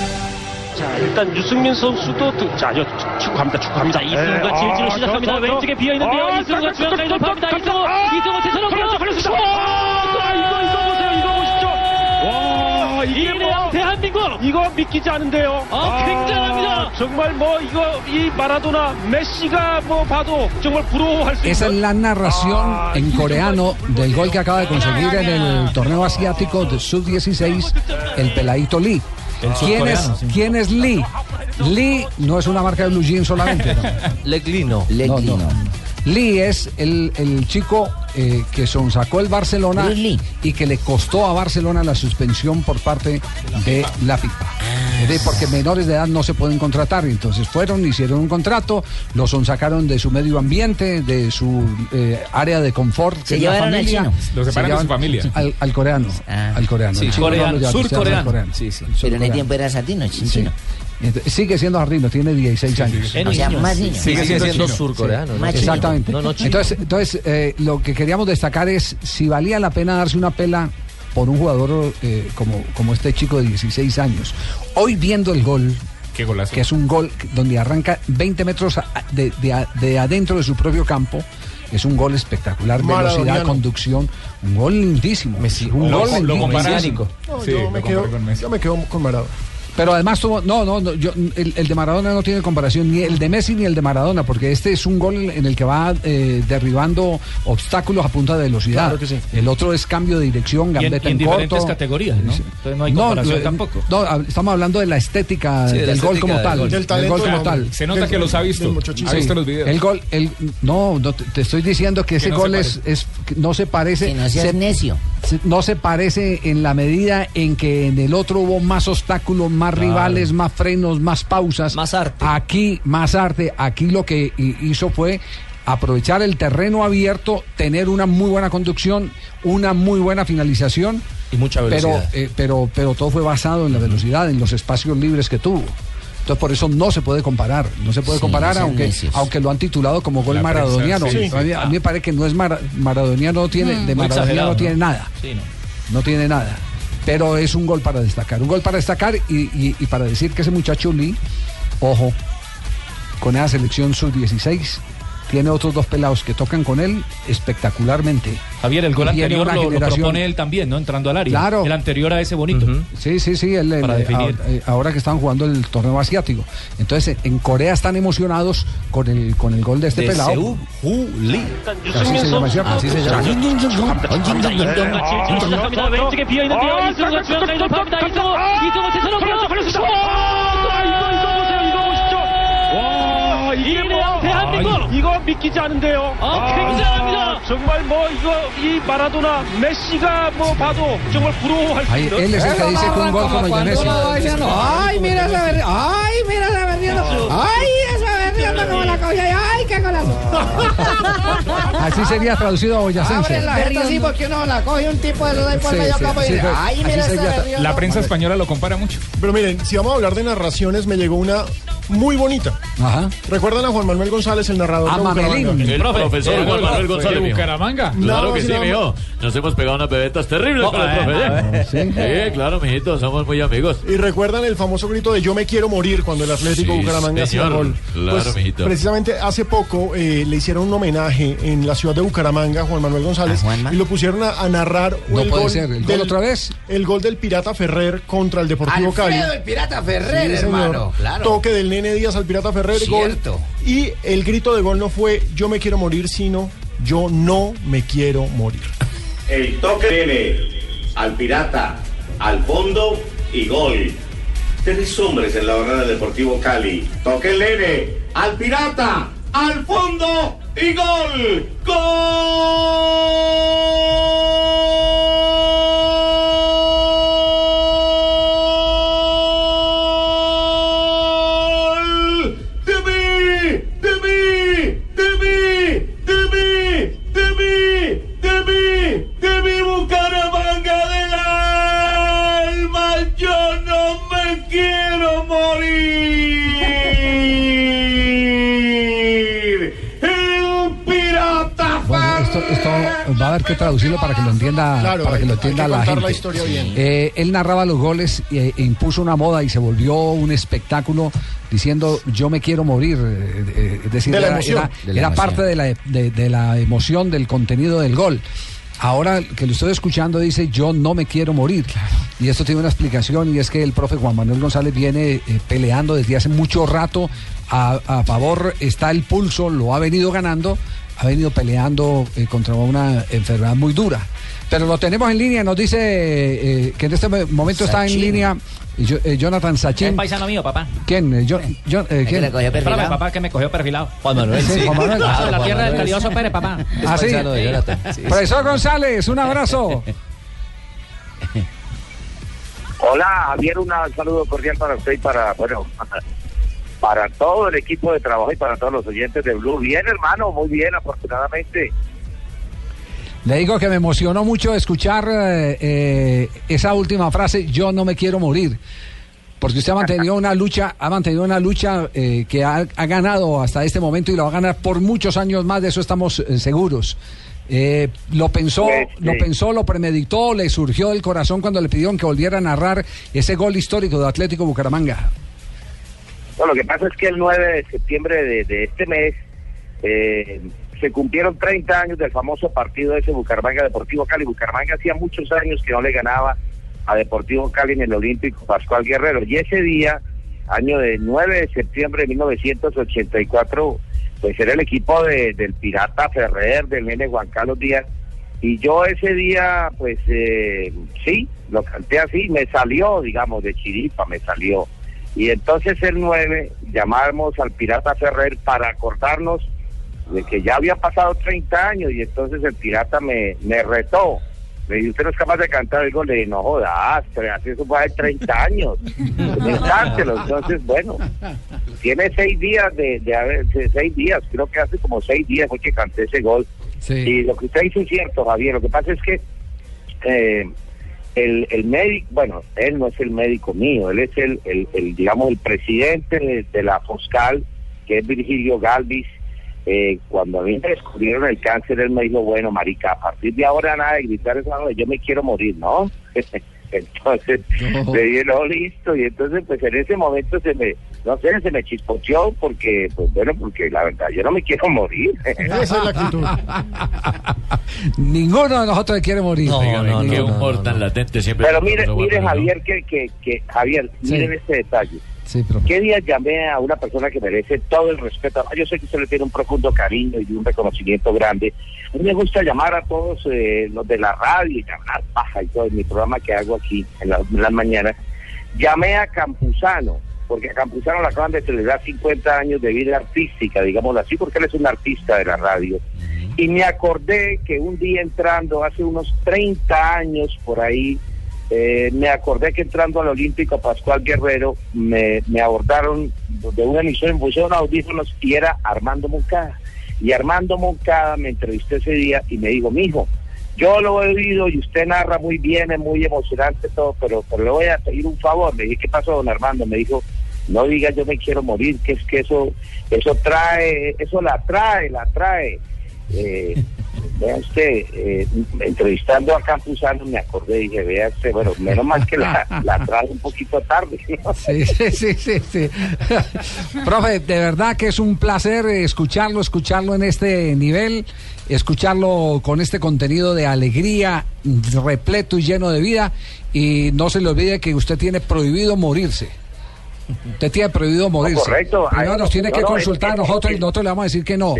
자, 일단 유승민 선수도 득, 자, 여, 축구합니다. 축구합니다. 이승우가 아, 질주를 저, 시작합니다. 왼쪽에 비어 있는데요. 아, 이승우가 중앙까지 돌파합니다. 이승우, 아, 이승우 제쳐놓고요. 걸렸어, 걸렸어. 슛! 아, 이거 이게 뭐 대한민국 이거 믿기지 않은데요. 아, 굉장합니다. 정말 뭐 이거 이 마라도나 메시가 뭐 봐도 정말 부러워할 수 Esa es la narración en coreano del gol que acaba de conseguir en el torneo asiático de sub-16 el peladito Lee. El ¿Quién es. ¿Quién es Lee? Lee no es una marca de blue jeans solamente. ¿no? Leglino. No, no. Lee es el, el chico eh, que sonsacó el Barcelona y que le costó a Barcelona la suspensión por parte de la FIFA. Decir, porque menores de edad no se pueden contratar. Entonces fueron, hicieron un contrato, lo sonsacaron de su medio ambiente, de su eh, área de confort. que Se es la llevaron al familia. chino. Lo Se separan de su familia. Al, al coreano. Al coreano. Sí, chino coreano, se surcoreano. coreano. Sí, sí. El Pero en el tiempo era satino, Sí. Entonces, Sigue siendo Jarrino, tiene 16 años. O sea, más niño. Sigue siendo surcoreano, Sí, ¿no? Exactamente. No, no, chino. entonces, entonces eh, lo que queríamos destacar es si valía la pena darse una pela por un jugador eh, como, como este chico de 16 años. Hoy viendo el gol, Qué golazo. que es un gol donde arranca 20 metros de, de- de adentro de su propio campo. Es un gol espectacular, velocidad, conducción, un gol lindísimo. un Lo- gol lo lindísimo. comparan- No, Sí, yo, lo me quedo, con Messi. yo me quedo con Maradona. Pero además tuvo, no, no, no, yo, el, el de Maradona no tiene comparación, ni el de Messi ni el de Maradona, porque este es un gol en el que va eh, derribando obstáculos a punta de velocidad. Claro que sí. El otro es cambio de dirección, Y en, gambeta y en en, diferentes categorías, ¿no? Entonces no hay comparación tampoco. No, estamos hablando de la estética Sí, de la del gol como del tal. gol. Del del talento gol como tal. Se nota Del- que los ha visto. Ha visto los videos. El gol, el, no, no te, te estoy diciendo que ese no se gol es, es- no se parece. Que no seas se- necio. se- no se parece en la medida en que en el otro hubo más obstáculos, más rivales, más frenos, más pausas. Más arte. Aquí, más arte. Aquí lo que hi- hizo fue aprovechar el terreno abierto, tener una muy buena conducción, una muy buena finalización. Y mucha Pero, velocidad. eh, pero, pero todo fue basado en la velocidad, en los espacios libres que tuvo. Entonces por eso no se puede comparar, no se puede Sí, comparar aunque aunque lo han titulado como gol La prensa, maradoniano. sí, a, mí, a mí me parece que no es mara- maradoniano, no tiene, de maradoniano no tiene nada, Sí, no. no tiene nada. Pero es un gol para destacar, un gol para destacar y, para decir que ese muchacho Lee, ojo, con esa selección sub-16, tiene otros dos pelados que tocan con él espectacularmente. Javier, el gol Y anterior lo, lo propone él también, ¿no? Entrando al área. Claro. El anterior a ese bonito. Sí, sí, sí, el- el- Para definir. ahora, eh, ahora que están jugando el torneo asiático. Entonces, en Corea están emocionados con el con el gol de este De pelado. Seúl, Hu Lee. Así se llama, ¿cierto? Así se llama. 이게 뭐 대한민국 이거 믿기지 않은데요. 아, 굉장합니다. 정말 뭐 이거 이 마라도나 메시가 뭐 봐도 정말 buru할 수 Ahí, 있는. él es el que dice que un gol como el de Messi. Ay, mira esa verdiendo. Ay, mira esa verdiendo. Ay, esa verdiendo como la cogió. Ay, qué golazo. Así sería traducido a Abre boyacense. la jeta así porque uno la coge un tipo de esos ahí por Sí, medio sí, campo y sí, dice, pues, ay, así mira esa sería- verdiendo. La prensa española lo compara mucho. Pero miren, si vamos a hablar de narraciones, me llegó una muy bonita. Ajá. ¿Recuerdan a Juan Manuel González, el narrador A de Mamelín. Bucaramanga? El profesor Juan Manuel ¿De González. mijo. Bucaramanga? Claro No, que sí, mijo. Nos hemos pegado unas bebetas terribles No, con el eh, profe. eh, Sí. Sí, claro, mijito, somos muy amigos. Y recuerdan el famoso grito de yo me quiero morir cuando el Atlético Sí, Bucaramanga hacía gol. Claro, Pues, mijito. precisamente hace poco eh, le hicieron un homenaje en la ciudad de Bucaramanga a Juan Manuel González y lo pusieron a, a narrar No el puede gol ser, ¿el gol otra vez? El gol del Pirata Ferrer contra el Deportivo Cali. Alfredo el Pirata Ferrer, Sí, señor. hermano. Claro. Toque del Nene Díaz al Pirata Ferrer, Cierto. gol. Y el grito de gol no fue yo me quiero morir, sino yo no me quiero morir. El toque viene al pirata, al fondo y gol. Tres hombres en la barrera del Deportivo Cali. Toque el nene, al pirata, al fondo y gol. ¡Gol! Va a haber que traducirlo para que lo entienda, Claro, para que lo hay que entienda la gente. la historia bien. Eh, él narraba los goles e, e impuso una moda y se volvió un espectáculo diciendo yo me quiero morir. eh, eh, es decir, De la era, emoción. era- De la era emoción. parte de la, de, de la emoción del contenido del gol. Ahora que lo estoy escuchando dice yo no me quiero morir. y esto tiene una explicación y es que el profe Juan Manuel González viene eh, peleando desde hace mucho rato a, a favor, está el pulso, lo ha venido ganando, ha venido peleando eh, contra una enfermedad muy dura. Pero lo tenemos en línea, nos dice eh, que en este momento está en línea yo- eh, Jonathan Es Sachin. paisano mío, papá. ¿Quién? Eh, yo- yo- eh, ¿quién? Espérame, papá, que me cogió perfilado. Juan Manuel, Sí, sí. Juan Manuel. Ah, la Juan tierra del Manuel. calioso Pérez, papá. Ah, sí. Profesor González, un abrazo. Hola, Javier, un saludo cordial para usted y para, bueno, para todo el equipo de trabajo y para todos los oyentes de Blue. Bien, hermano, muy bien, afortunadamente. Le digo que me emocionó mucho escuchar eh, eh, esa última frase, yo no me quiero morir. Porque usted ha mantenido una lucha, ha mantenido una lucha eh, que ha, ha ganado hasta este momento y lo va a ganar por muchos años más, de eso estamos eh, seguros. Eh, lo pensó, lo pensó, lo premeditó, le surgió del corazón cuando le pidieron que volviera a narrar ese gol histórico de Atlético Bucaramanga. Bueno, lo que pasa es que el 9 de septiembre de, de este mes eh, se cumplieron 30 años del famoso partido ese Bucaramanga Deportivo Cali. Bucaramanga hacía muchos años que no le ganaba a Deportivo Cali en el Olímpico Pascual Guerrero. Y ese día, año de 9 de septiembre de 1984, pues era el equipo de- del Pirata Ferrer, del nene Juan Carlos Díaz. Y yo ese día, pues eh, sí, lo canté así, me salió, digamos, de chiripa, me salió. Y entonces el 9 llamamos al Pirata Ferrer para acordarnos de que ya había pasado 30 años y entonces el Pirata me, me retó. Me dijo, usted no es capaz de cantar gol. Le dije, no jodas, pero así eso fue hace 30 años. Cántelo. Entonces, bueno, tiene seis días de, de haber, seis días, creo que hace como seis días fue que canté ese gol. Y lo que usted dice es cierto, Javier. Lo que pasa es que eh, el, el médico, bueno, él no es el médico mío, él es el, el, digamos, el presidente de, la Foscal, que es Virgilio Galvis. Eh, cuando a mí me descubrieron el cáncer, él me dijo, bueno, marica, a partir de ahora nada de gritar esa yo me quiero morir, ¿no? entonces, No. le dije, no, listo, y entonces, pues en ese momento se me, no sé, se me chispoteó, porque, pues bueno, porque la verdad, yo no me quiero morir. Esa es la actitud. Ninguno de nosotros quiere morir. Oigan, qué humor tan latente siempre. Pero mire, mire. Javier, que, que, que Javier, Sí. miren este detalle. Sí. ¿Qué día llamé a una persona que merece todo el respeto? Ah, Yo sé que usted le tiene un profundo cariño y un reconocimiento grande. A mí me gusta llamar a todos eh, los de la radio y hablar paja y todo en mi programa que hago aquí en la- las mañanas. Llamé a Campuzano, porque a Campuzano le acaban de celebrar 50 años de vida artística, digámoslo así, porque él es un artista de la radio. Y me acordé que un día entrando, hace unos 30 años por ahí, eh, me acordé que entrando al Olímpico Pascual Guerrero me, me abordaron de una emisión, me pusieron audífonos y era Armando Moncada. Y Armando Moncada me entrevistó ese día y me dijo, mijo, yo lo he oído y usted narra muy bien, es muy emocionante todo, pero, pero le voy a pedir un favor. Le dije, ¿qué pasó, don Armando? Me dijo, no diga yo me quiero morir, que es que eso, eso trae, eso la trae, la trae. Eh, vea usted, eh, entrevistando a Campuzano me acordé y dije, vea usted, bueno, menos mal que la, la trae un poquito tarde. Sí, sí, sí, sí, sí. Profe, de verdad que es un placer escucharlo, escucharlo en este nivel, escucharlo con este contenido de alegría, repleto y lleno de vida. Y no se le olvide que usted tiene prohibido morirse. Usted tiene prohibido morirse. correcto. No Ay, nos tiene no, que consultar a nosotros y nosotros le vamos a decir que no.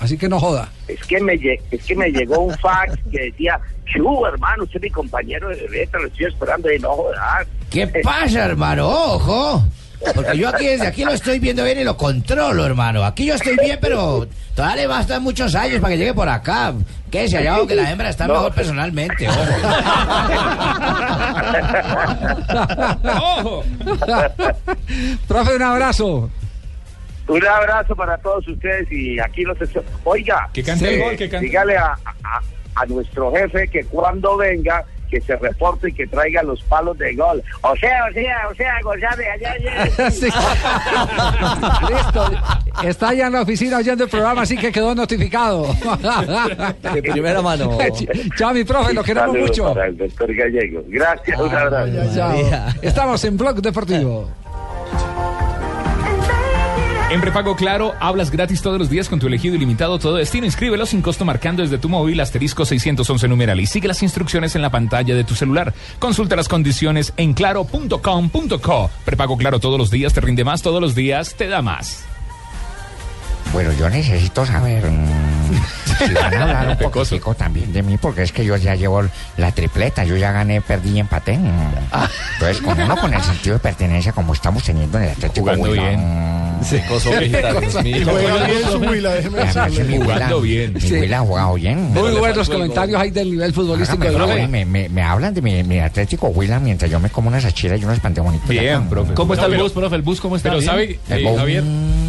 Así que no joda. Es que me lle- es que me llegó un fax que decía, ¿qué hubo, hermano? Usted es mi compañero de letra, lo estoy esperando y no jodas. ¿Qué pasa, hermano? Ojo. Porque yo aquí desde aquí lo estoy viendo bien y lo controlo, hermano. Aquí yo estoy bien, pero todavía le bastan muchos años para que llegue por acá. Quédese allá que la hembra está No. mejor personalmente. ¡Ojo! Profe, un abrazo. Un abrazo para todos ustedes y aquí los estoy- Oiga, Que cante el gol, que cante. dígale a, a- a nuestro jefe que cuando venga que se reporte y que traiga los palos de gol. O sea, o sea, o sea, González, allá, allá. Sí. Listo. Está ya en la oficina oyendo el programa, así que quedó notificado. De primera mano. Chao, mi profe, lo queremos Saludos mucho. Para el doctor Gallego. Gracias, un abrazo. Chao. Estamos en Blog Deportivo. En prepago claro, hablas gratis todos los días con tu elegido ilimitado todo destino. Inscríbelo sin costo marcando desde tu móvil asterisco 611 numeral y sigue las instrucciones en la pantalla de tu celular. Consulta las condiciones en claro.com.co. Prepago claro todos los días, te rinde más todos los días, te da más. Bueno, yo necesito saber si van a hablar un poquitico también de mí, porque es que yo ya llevo la tripleta, yo ya gané, perdí y empaté. mm. Entonces, con uno con el sentido de pertenencia como estamos teniendo en el Atlético Jugando Huila, bien. mm, Sí, coso. Y Jugando bien. Mi. Huila ha jugado bien. Muy buenos comentarios ahí del nivel futbolístico de Blue. me, me, me hablan de mi, mi Atlético Huila mientras yo me como unas achiras y unos pantebonitos. Bien, profe. ¿Cómo está el bus, profe? ¿El bus cómo está? Pero ¿Bien? sabe, eh. Javier,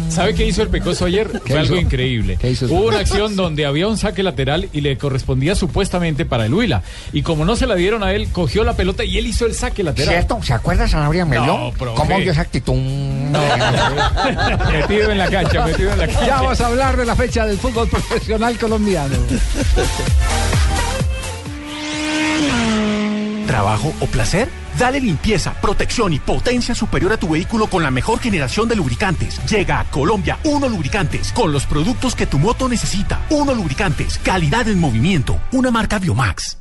¿sabe qué hizo el Pecoso ayer? Fue algo increíble. ¿Qué hizo el Hubo una acción donde había un saque lateral y le correspondía supuestamente para el Huila. Y como no se la dieron a él, cogió la pelota y él hizo el saque lateral. ¿Cierto? ¿Se acuerda Sanabria Melón? No, profe. ¿Cómo vio esa actitud? metido en la cancha, metido en la cancha. Ya vamos a hablar de la fecha del fútbol profesional colombiano. ¿Trabajo o placer? Dale limpieza, protección y potencia superior a tu vehículo con la mejor generación de lubricantes. Llega a Colombia Uno Lubricantes con los productos que tu moto necesita. Uno Lubricantes, calidad en movimiento, una marca Biomax.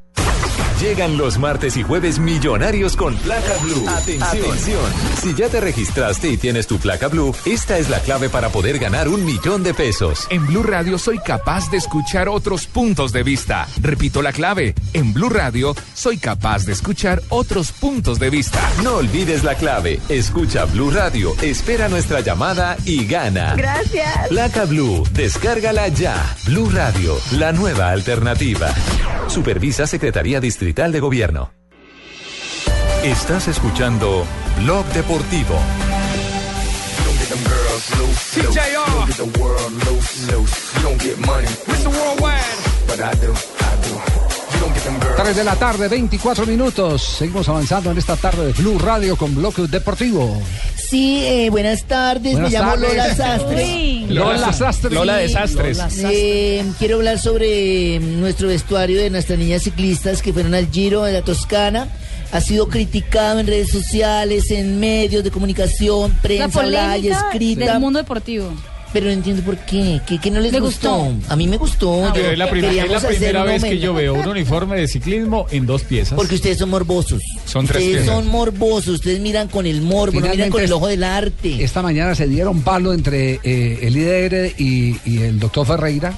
Llegan los martes y jueves millonarios con placa blue. Atención. Si ya te registraste y tienes tu placa blue, esta es la clave para poder ganar un millón de pesos. En Blue Radio soy capaz de escuchar otros puntos de vista. Repito la clave. En Blue Radio soy capaz de escuchar otros puntos de vista. No olvides la clave. Escucha Blue Radio, espera nuestra llamada y gana. Gracias. Placa Blue, descárgala ya. Blue Radio, la nueva alternativa. Supervisa Secretaría Distrital de Gobierno. Estás escuchando Blog Deportivo. Tres de la tarde, 24 minutos. Seguimos avanzando en esta tarde de Blue Radio con Bloque Deportivo. Sí, eh, buenas tardes, Buenas me llamo tardes. Lola Sastre. Uy. Lola Sastre. Lola de Sastres. Lola Eh, quiero hablar sobre mm, nuestro vestuario de nuestras niñas ciclistas que fueron al Giro de la Toscana. Ha sido criticado en redes sociales, en medios de comunicación, La prensa, hablada y escrita. del mundo deportivo. Pero no entiendo por qué. ¿Qué, qué no les ¿Le gustó? gustó? A mí me gustó. Yo- es la, es primera vez que yo veo un uniforme de ciclismo en dos piezas. Porque ustedes son morbosos. Son tres ustedes piezas. son morbosos. Ustedes miran con el morbo, no miran con el ojo del arte. Esta mañana se dieron palo entre eh, el líder y, y el doctor Ferreira.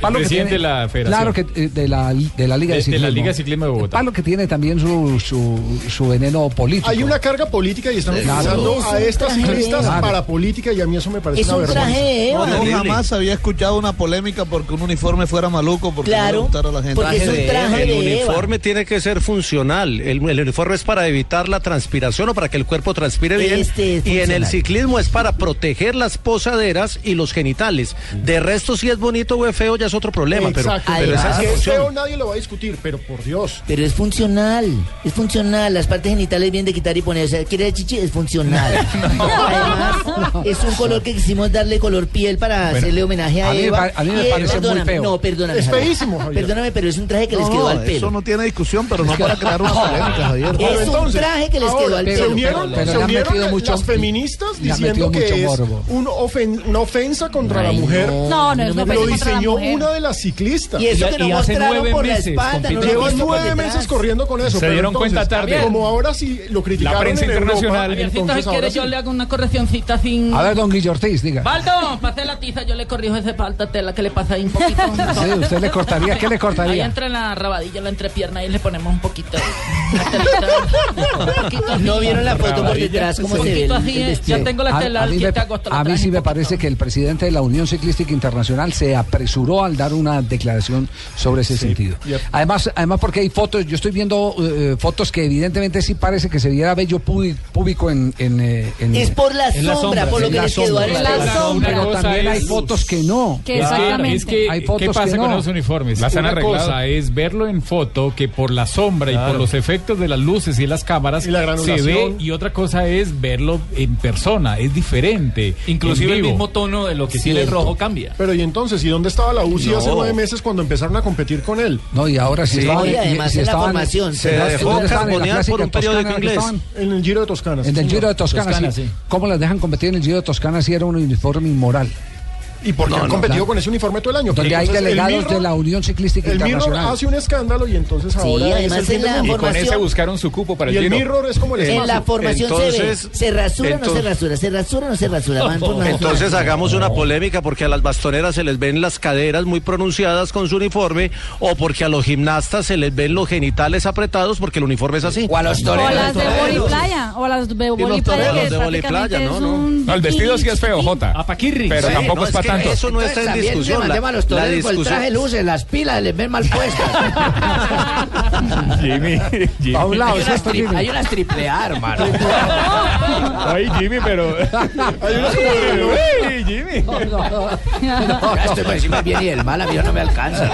Palo que presidente tiene- de la federación. Claro, que, eh, de, la, de la Liga de, De- de Ciclismo. la Liga de Ciclismo de Bogotá. Palo que tiene también su, su, su veneno político. Hay una carga política y están utilizando a estas ciclistas para política y a mí eso me parece Es una un vergüenza. traje. No, yo jamás había escuchado una polémica porque un uniforme fuera maluco, porque Claro, a la gente. porque es un traje El de Eva. uniforme tiene que ser funcional. El, el uniforme es para evitar la transpiración o para que el cuerpo transpire bien. Este es y en el ciclismo es para proteger las posaderas y los genitales. De resto, si es bonito es feo, ya es otro problema. Pero, Exacto. pero esa es que es feo nadie lo va a discutir, pero por Dios. Pero es funcional, es funcional. Las partes genitales vienen de quitar y poner. O sea, quiere chichi, es funcional. Además, es un color que quisimos darle color piel para Bueno, hacerle homenaje a, Eva. pa- a mí me Y, parece muy perdóname, feo. No, perdóname. Es feísimo, Javier. Perdóname, pero es un traje que les quedó al pelo. Eso no tiene discusión, pero no para crear una polémica, Javier. Es un traje que les quedó al se pelo. unieron, pero se le han unieron metido mucho- las feministas diciendo que es un ofen- una ofensa contra la mujer. no. No, no Lo ofensa la mujer. una de las ciclistas. Y eso que no Y hace mostraron nueve por la espalda, no Llevan nueve meses corriendo con eso. Se pero dieron entonces, cuenta tarde. Como ahora sí lo criticaron prensa en Europa, internacional. Entonces si quiere sí. yo le hago una correccioncita sin... A ver, don Guillo Ortiz, diga. Baldo, pase la tiza, yo le corrijo ese falta tela que le pasa ahí un poquito. Sí, usted le cortaría, ¿qué le Ahí cortaría? entra en la rabadilla, la entrepierna y le ponemos un poquito. No vieron la foto por detrás, cómo Un se ve eh, ya tengo la A, tela a mí, la sí me parece que el presidente de la Unión Ciclística Internacional se apresuró al dar una declaración sobre ese sentido. Además, además porque hay fotos, yo estoy viendo eh, fotos que evidentemente sí parece que se viera bello público en, en, eh, en- Es por la En la sombra, por lo que les quedó En la sombra. pero también hay fotos que no. Que exactamente. es que, Hay ¿qué fotos pasa que con no. los uniformes? Las Una cosa es verlo en foto, que por la sombra y por los efectos de las luces y las cámaras Y la se ve, y otra cosa es verlo en persona, es diferente. Inclusive el mismo tono de lo que tiene el rojo cambia. Pero y entonces, ¿y dónde estaba la Yo Lucía hace no. nueve meses cuando empezaron a competir con él. No, y ahora sí, Sí. Y además si en la formación, se estaban- dejó ¿dónde estaban? ¿En la carbonear clásica por un periódico toscana que inglés. En el Giro de Toscana. En el Giro de Toscana, Toscana, sí. sí. ¿Cómo las dejan competir en el Giro de Toscana si era un uniforme inmoral? Y porque No, han no, competido claro. con ese uniforme todo el año. Donde hay Entonces, el delegados Mirror- de la Unión Ciclística El Mirror Internacional. hace un escándalo y entonces Sí, ahora es además el fin en la mundo. Y con ese formación- buscaron su cupo para el Y el. Mirror es como el En la formación Entonces- se ve, se rasura o no se entonces- rasura, se rasura o no se rasura. Van por una- Entonces hagamos una polémica porque a las bastoneras se les ven las caderas muy pronunciadas con su uniforme o porque a los gimnastas se les ven los genitales apretados porque el uniforme es así. O a los O las de voliplaya, o las de voliplaya toreros que de prácticamente no, es no. el vestido sí es feo, Jota. Pero Sí, tampoco no, es para que tanto. Eso no está en discusión. le mandemos a los toreros con el discusión- traje luces, las pilas les ven mal puestas. Jimmy, Jimmy. A un lado, hay, unas tri- hay unas triple A, hermano. Ay, Jimmy, pero. Hay unas como de- Uy, Jimmy. Ya estoy por encima del bien y del mal, a mí no me alcanza.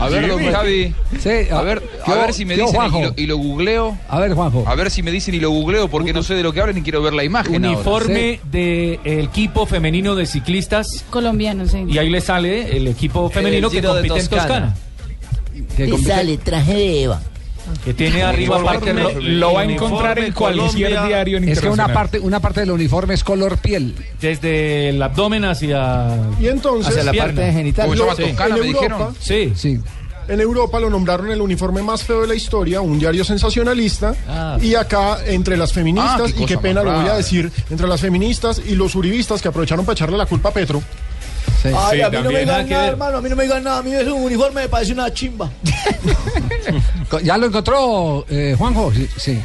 A ver, don Jimmy. Javi. Sí, A ver, ¿qué a ver si me dicen y lo, y lo googleo. A ver, Juanjo. A ver si me dicen y lo googleo porque no sé de lo que hablan y quiero ver la imagen. Uniforme del equipo femenino de ciclistas. colombiano, sí. Y ahí le sale el equipo femenino que compite en Toscana. Que compite- sale traje de Eva. Que tiene arriba Lo, lo va a encontrar en cualquier Colombia. diario Es que una parte, una parte del uniforme es color piel. desde el abdomen hacia Y entonces, Hacia la parte pierna. genital. En me dijeron. Sí. Sí. En Europa lo nombraron el uniforme más feo de la historia, un diario sensacionalista. Ah. Y acá, entre las Ah, feministas, qué y qué pena lo voy a decir, entre las feministas y los uribistas que aprovecharon para echarle la culpa a Petro. Sí. Ay, Sí, a mí no me digan nada hermano, a mí no me digan nada, a mí es un uniforme me parece una chimba. ¿Ya lo encontró eh, Juanjo? Sí.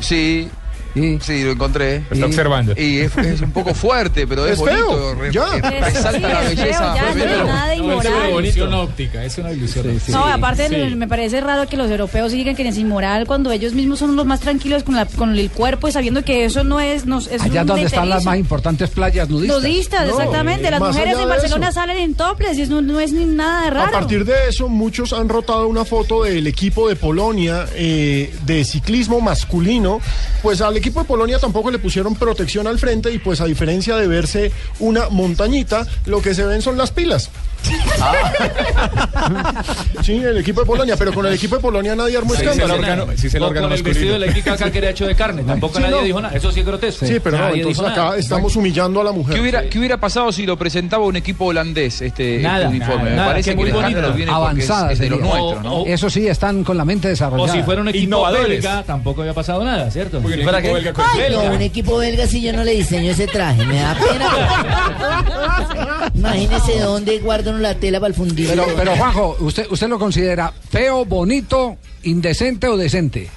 sí. Sí, lo encontré. Está observando. Y es, es un poco fuerte, pero es, Es feo, bonito. re- ya. eh, resalta sí, la es feo, belleza ya, no es nada No, es una ilusión óptica, es una ilusión óptica. No, aparte me parece raro que los europeos digan que es inmoral cuando ellos mismos son los más tranquilos con, la, con el cuerpo y sabiendo que eso no es... No, es Allá un donde están las más importantes playas nudistas. Nudistas, No, exactamente. Las mujeres en de Barcelona eso. salen en toples y eso no, no es ni nada raro. A partir de eso, muchos han rotado una foto del equipo de Polonia eh, de ciclismo masculino. Pues al equipo de Polonia tampoco le pusieron protección al frente y pues a diferencia de verse una montañita, lo que se ven son las pilas. Sí, el equipo de Polonia, pero con el equipo de Polonia nadie armó Sí, es el escándalo. órgano, sí O órgano con el vestido de la Iquica acá que era hecho de carne. Tampoco Sí, nadie no. dijo nada. Eso sí es grotesco. Sí, pero no, entonces acá nada. estamos humillando a la mujer. ¿Qué hubiera, ¿Qué hubiera pasado si lo presentaba un equipo holandés este, este Nada, uniforme? nada, Me nada, parece que que el muy bonito. viene porque es, Avanzada es de los sería. nuestros, ¿no? O- Eso sí, están con la mente O desarrollada. si fuera un equipo belga, tampoco había pasado nada, ¿cierto? Si fuera equipo qué? belga con- Ay, no, un equipo belga si yo no le diseño ese traje, me da pena. Imagínese dónde guarda uno la tela para el fundido. Pero, pero Juanjo, ¿usted, ¿usted lo considera feo, bonito, indecente o decente?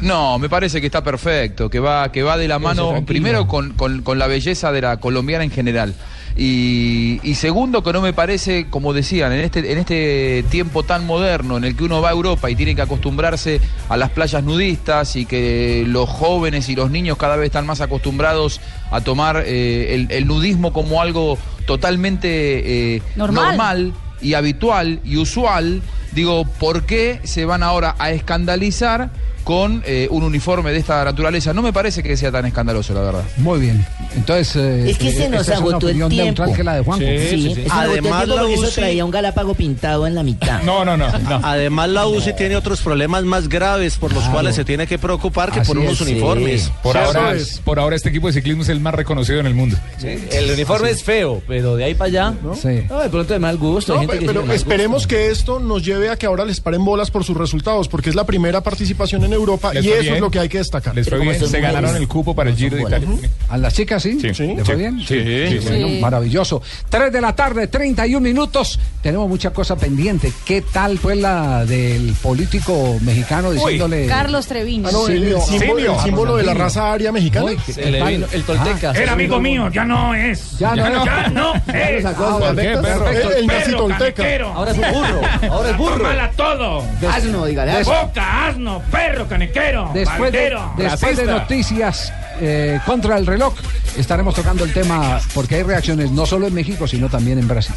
No, me parece que está perfecto, que va, que va de la mano primero con, con- con la belleza de la colombiana en general. Y, y segundo, que no me parece, como decían, en este, en este tiempo tan moderno en el que uno va a Europa y tiene que acostumbrarse a las playas nudistas y que los jóvenes y los niños cada vez están más acostumbrados a tomar eh, el, el nudismo como algo totalmente eh, Normal. normal y habitual y usual, digo, ¿por qué se van ahora a escandalizar con eh, un uniforme de esta naturaleza? No me parece que sea tan escandaloso, la verdad. Muy bien. Entonces, eh, Es que se nos agotó el tiempo. la de Juanjo. Sí, es una botella Además, la eso UCI traía un galápago pintado en la mitad. No, no, no. no. Además, la UCI tiene otros problemas más graves por los Claro. cuales se tiene que preocupar que Así por unos es, sí. uniformes. Por Sí, ahora, es. por ahora este equipo de ciclismo es el más reconocido en el mundo. El uniforme es feo, pero de ahí para allá. ¿no? Sí. No, de pronto de mal gusto. hay No, gente que pero sí esperemos gusto. que esto nos lleve a que ahora les paren bolas por sus resultados, porque es la primera participación en Europa y eso bien. es lo que hay que destacar. Les fue bien, se ganaron el cupo para el Giro de Italia. ¿A las chicas sí? Sí. ¿Le fue bien? Sí, sí, Bueno, sí. maravilloso. 3 de la tarde, 31 minutos. Tenemos mucha cosa pendiente. ¿Qué tal fue la del político mexicano diciéndole... Carlos Treviño. Ah, no, el, el Simio. símbolo, el de la raza aria mexicana. Uy, vino el tolteca. Ah, Era amigo mío, ya no es. Ya no es. Ya no es. Ah. El, el nazi tolteca. Ahora es un burro, ahora es burro. Tómala todo. Asno, dígale. Boca, asno, perro, canequero, Después de, después de noticias eh, contra el reloj, estaremos tocando el tema porque hay reacciones no solo en México, sino también en Brasil.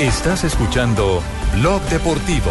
Estás escuchando Blog Deportivo.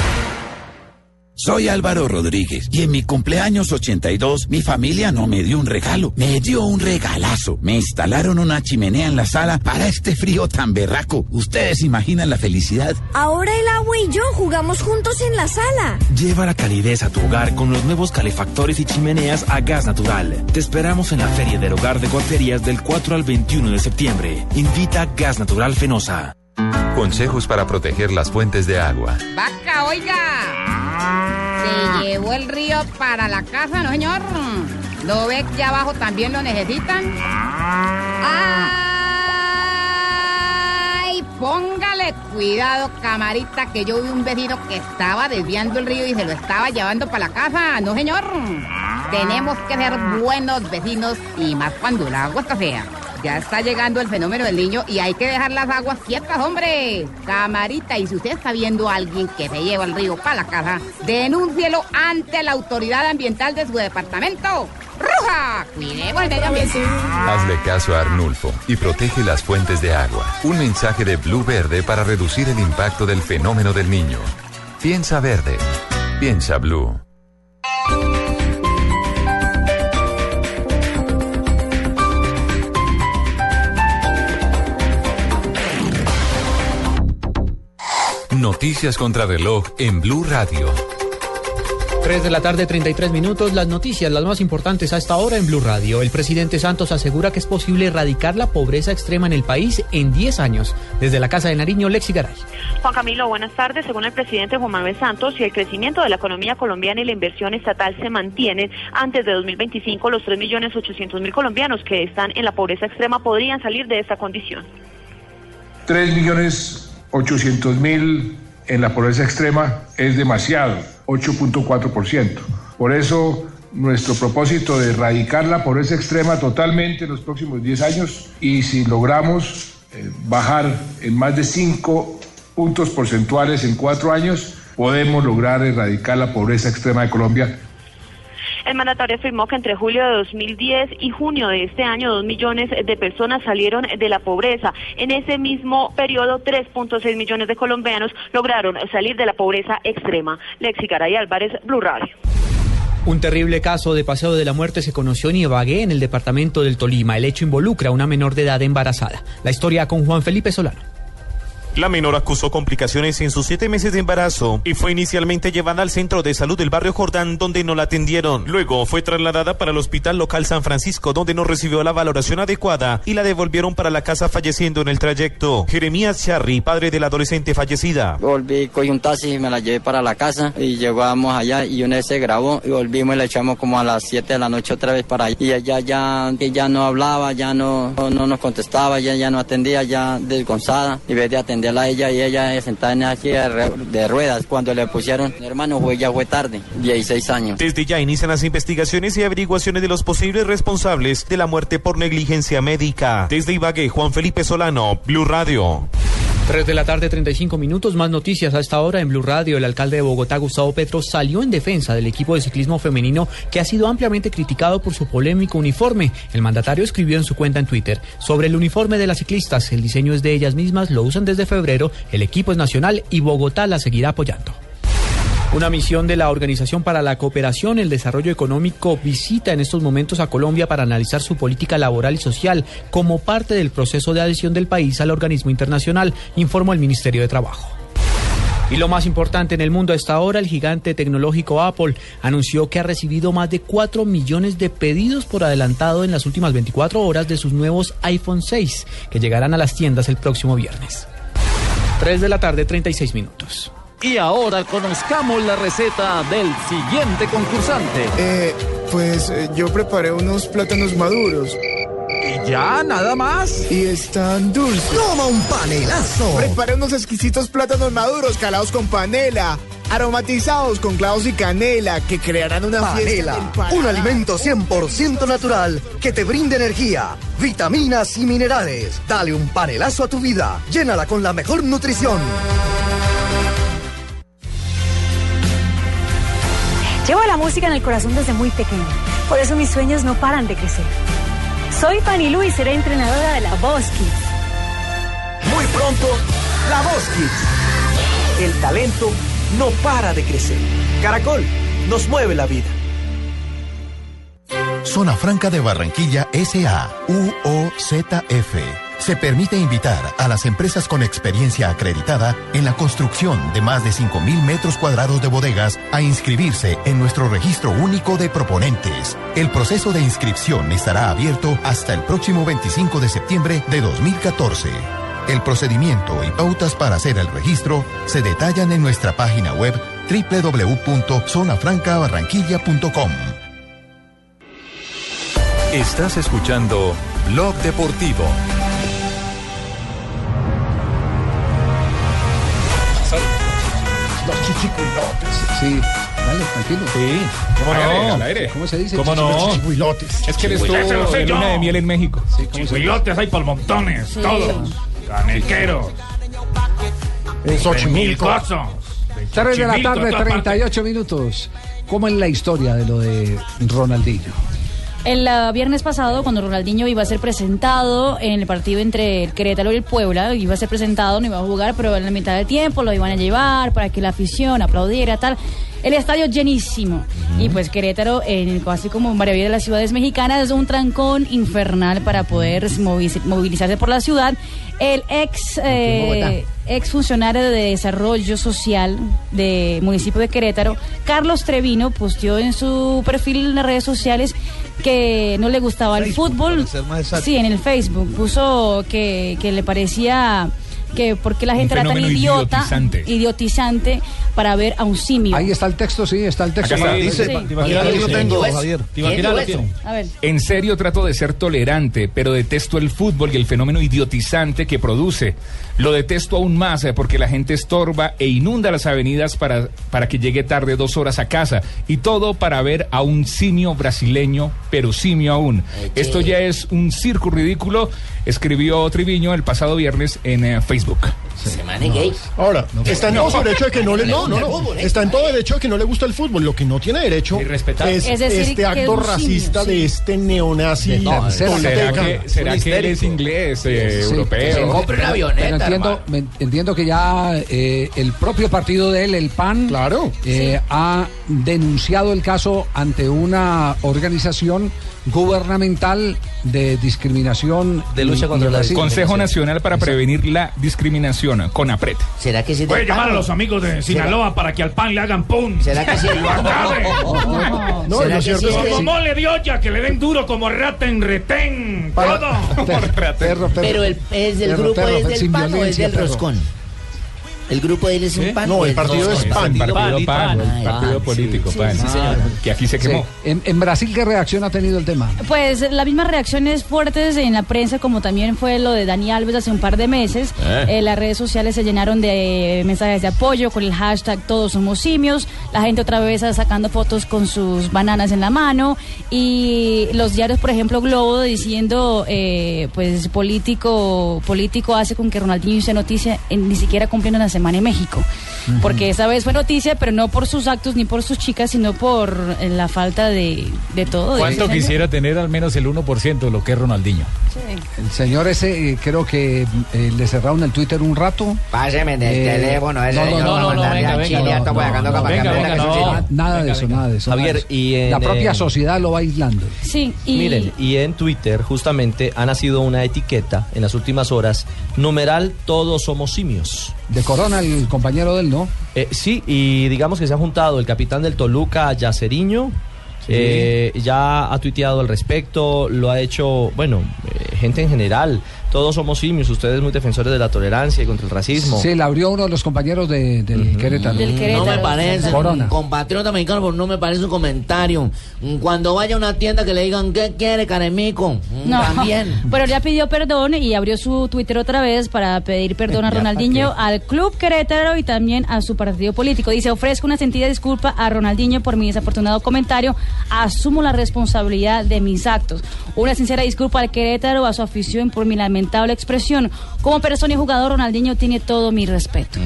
Soy Álvaro Rodríguez y en mi cumpleaños 82 mi familia no me dio un regalo, me dio un regalazo. Me instalaron una chimenea en la sala para este frío tan berraco. ¿Ustedes imaginan la felicidad? Ahora el agua y yo jugamos juntos en la sala. Lleva la calidez a tu hogar con los nuevos calefactores y chimeneas a gas natural. Te esperamos en la Feria del Hogar de Guarderías del 4 al 21 de septiembre. Invita Gas Natural Fenosa. Consejos para proteger las fuentes de agua. Vaca, oiga. Se llevó el río para la casa, ¿no, señor? ¿No ve que abajo también lo necesitan? ¡Ay! Póngale cuidado, camarita, que yo vi un vecino que estaba desviando el río y se lo estaba llevando para la casa, ¿no, señor? Tenemos que ser buenos vecinos y más cuando el agua está fea. Ya está llegando el fenómeno del niño y hay que dejar las aguas quietas, hombre. Camarita, y si usted está viendo a alguien que se lleva el río para la casa, denúncielo ante la autoridad ambiental de su departamento. ¡Ruja! Hazle caso a Arnulfo y protege las fuentes de agua. Un mensaje de Blue Verde para reducir el impacto del fenómeno del niño. Piensa verde. Piensa Blue. Noticias contra reloj en Blue Radio. 3 de la tarde, 33 minutos. Las noticias, las más importantes a esta hora en Blue Radio. El presidente Santos asegura que es posible erradicar la pobreza extrema en el país en 10 años. Desde la Casa de Nariño, Lexi Garay. Juan Camilo, buenas tardes. Según el presidente Juan Manuel Santos, si el crecimiento de la economía colombiana y la inversión estatal se mantienen, antes de 2025 los 3.800.000 colombianos que están en la pobreza extrema podrían salir de esta condición. 3 millones 800 mil en la pobreza extrema es demasiado, 8.4%. Por eso nuestro propósito de erradicar la pobreza extrema totalmente en los próximos 10 años y si logramos eh, bajar en más de 5 puntos porcentuales en 4 años, podemos lograr erradicar la pobreza extrema de Colombia el mandatario afirmó que entre julio de 2010 y junio de este año, dos millones de personas salieron de la pobreza. En ese mismo periodo, 3.6 millones de colombianos lograron salir de la pobreza extrema. Lexi Garay Álvarez, Blue Radio. Un terrible caso de paseo de la muerte se conoció en Ibagué, en el departamento del Tolima. El hecho involucra a una menor de edad embarazada. La historia con Juan Felipe Solano. La menor acusó complicaciones en sus siete meses de embarazo y fue inicialmente llevada al centro de salud del barrio Jordán, donde no la atendieron. Luego fue trasladada para el hospital local San Francisco, donde no recibió la valoración adecuada y la devolvieron para la casa falleciendo en el trayecto. Jeremías Charry, padre de la adolescente fallecida. Volví, cogí un taxi y me la llevé para la casa y llegamos allá y una vez se grabó y volvimos y la echamos como a las 7 de la noche otra vez para allá. Y ella ya, ya no hablaba, ya no, no, nos contestaba, ya, ya no atendía, ya desgonzada y vez a ella y ella sentada en silla de ruedas. Cuando le pusieron, hermano, fue, ya fue tarde, 16 años. Desde ya inician las investigaciones y averiguaciones de los posibles responsables de la muerte por negligencia médica. Desde Ibagué, Juan Felipe Solano, Blue Radio. 3 de la tarde, 35 minutos. Más noticias a esta hora en Blue Radio. El alcalde de Bogotá, Gustavo Petro, salió en defensa del equipo de ciclismo femenino que ha sido ampliamente criticado por su polémico uniforme. El mandatario escribió en su cuenta en Twitter sobre el uniforme de las ciclistas. El diseño es de ellas mismas, lo usan desde febrero. El equipo es nacional y Bogotá la seguirá apoyando. Una misión de la Organización para la Cooperación y el Desarrollo Económico visita en estos momentos a Colombia para analizar su política laboral y social como parte del proceso de adhesión del país al organismo internacional, informó el Ministerio de Trabajo. Y lo más importante en el mundo a esta hora, el gigante tecnológico Apple anunció que ha recibido más de 4 millones de pedidos por adelantado en las últimas 24 horas de sus nuevos iPhone 6, que llegarán a las tiendas el próximo viernes. 3 de la tarde, 36 minutos. Y ahora conozcamos la receta del siguiente concursante. Eh, pues eh, yo preparé unos plátanos maduros. ¿Y ya? ¿Nada más? Y están dulces. ¡Toma un panelazo! Preparé unos exquisitos plátanos maduros calados con panela, aromatizados con clavos y canela que crearán una panela, fiesta. Un alimento 100% natural que te brinde energía, vitaminas y minerales. Dale un panelazo a tu vida. Llénala con la mejor nutrición. Llevo la música en el corazón desde muy pequeña. Por eso mis sueños no paran de crecer. Soy Fanny Lu y seré entrenadora de la Voz Kids. Muy pronto, La Voz Kids. El talento no para de crecer. Caracol nos mueve la vida. Zona Franca de Barranquilla SA, UOZF. Se permite invitar a las empresas con experiencia acreditada en la construcción de más de 5.000 metros cuadrados de bodegas a inscribirse en nuestro registro único de proponentes. El proceso de inscripción estará abierto hasta el próximo 25 de septiembre de 2014. El procedimiento y pautas para hacer el registro se detallan en nuestra página web www.zonafrancabarranquilla.com. Estás escuchando Blog Deportivo. Los chichicuilotes. Sí, dale, tranquilo. Sí. ¿Cómo Hágale, no? al aire. ¿Cómo se dice? ¿Cómo no? Chichicuilotes. Es que él estuvo yo. luna de miel en México. Chihuilotes hay por montones, Sí. todos. Canequeros. En Xochimilco. Xochimilco. 3 de la tarde, en todas 38 minutos. ¿Cómo es la historia de lo de Ronaldinho? El viernes pasado, cuando Ronaldinho iba a ser presentado en el partido entre el Querétaro y el Puebla, iba a ser presentado, no iba a jugar, pero en la mitad del tiempo lo iban a llevar para que la afición aplaudiera, tal. El estadio llenísimo. Y pues Querétaro, en, así como varias de las ciudades mexicanas, es un trancón infernal para poder movi- movilizarse por la ciudad. El ex, eh, ex funcionario de desarrollo social del municipio de Querétaro, Carlos Trevino, posteó en su perfil en las redes sociales que no le gustaba el fútbol. Sí, en el Facebook. Puso que, que le parecía que porque la gente era tan idiota, idiotizante. idiotizante para ver a un simio. Ahí está el texto, sí, está el texto. Acá está. Dice- Sí. Tibaquirá lo tengo, Javier. A ver. En serio trato de ser tolerante, pero detesto el fútbol y el fenómeno idiotizante que produce. Lo detesto aún más eh, porque la gente estorba e inunda las avenidas para, para que llegue tarde dos horas a casa. Y todo para ver a un simio brasileño, pero simio aún. Esto ya es un circo ridículo, escribió Triviño el pasado viernes en eh, Facebook. Ahora, está en todo derecho de que no le no, no, no. Está en todo derecho de que no le gusta el fútbol. Lo que no tiene derecho es, Es decir, este es acto simio, racista sí. de este neonazi. No, ¿Será que, será que él es inglés, eh, Sí, europeo? pero- pero entiendo, me- entiendo que ya eh, el propio partido de él, el PAN, claro. ha denunciado el caso ante una organización gubernamental de discriminación De lucha y- contra y la racismo. Consejo Nacional para Prevenir la Discriminación, CONAPRED. ¿Será que sí? Puede llamar a los amigos de Sinaloa para que al pan le hagan pum. ¿Será que sí? Lo acaben. No, ¿Será lo que cierto sí Como mole de olla, que le den duro como rata en retén. Para- Todo. Perro, perro. Pero el, es del Perro, grupo perro, es del pan o es del perro. roscón. El grupo de él es un pan. No, el es partido es PAN. Partido PAN, el partido político sí, PAN. sí, señor. Que aquí se Sí. quemó. En, en Brasil, ¿qué reacción ha tenido el tema? Pues las mismas reacciones fuertes en la prensa, como también fue lo de Dani Alves hace un par de meses. Eh. Eh, las redes sociales se llenaron de mensajes de apoyo con el hashtag Todos somos simios. La gente otra vez sacando fotos con sus bananas en la mano. Y los diarios, por ejemplo, Globo diciendo, eh, pues político político hace con que Ronaldinho sea noticia en, ni siquiera cumpliendo una semana en México. Porque esa vez fue noticia, pero no por sus actos ni por sus chicas, sino por eh, la falta de, de todo. ¿Cuánto quisiera tener al menos el 1% de lo que es Ronaldinho? El señor ese, eh, creo que eh, le cerraron el Twitter un rato. Páseme en el Eh, teléfono ese no, no, señor no, venga, a venga. Nada de eso, nada de eso. Javier, y en, La propia eh, sociedad lo va aislando. Sí, y Miren, y en Twitter justamente ha nacido una etiqueta en las últimas horas, numeral todos somos simios. De Corona, el compañero de él, ¿no? Eh, sí, y digamos que se ha juntado el capitán del Toluca, Yaceriño, Sí. eh, ya ha tuiteado al respecto, lo ha hecho, bueno, eh, gente en general. Todos somos simios, ustedes muy defensores de la tolerancia y contra el racismo. Sí, la abrió uno de los compañeros de- del Querétaro. No me parece, Corona. compatriota mexicano, pero no me parece un comentario. Cuando vaya a una tienda que le digan, ¿qué quiere, Caremico? Mm, No, También. pero ya pidió perdón y abrió su Twitter otra vez para pedir perdón a Ronaldinho, ¿pa' al Club Querétaro y también a su partido político. Dice, ofrezco una sentida disculpa a Ronaldinho por mi desafortunado comentario. Asumo la responsabilidad de mis actos. Una sincera disculpa al Querétaro, a su afición por mi lamentable expresión. Como persona y jugador, Ronaldinho tiene todo mi respeto.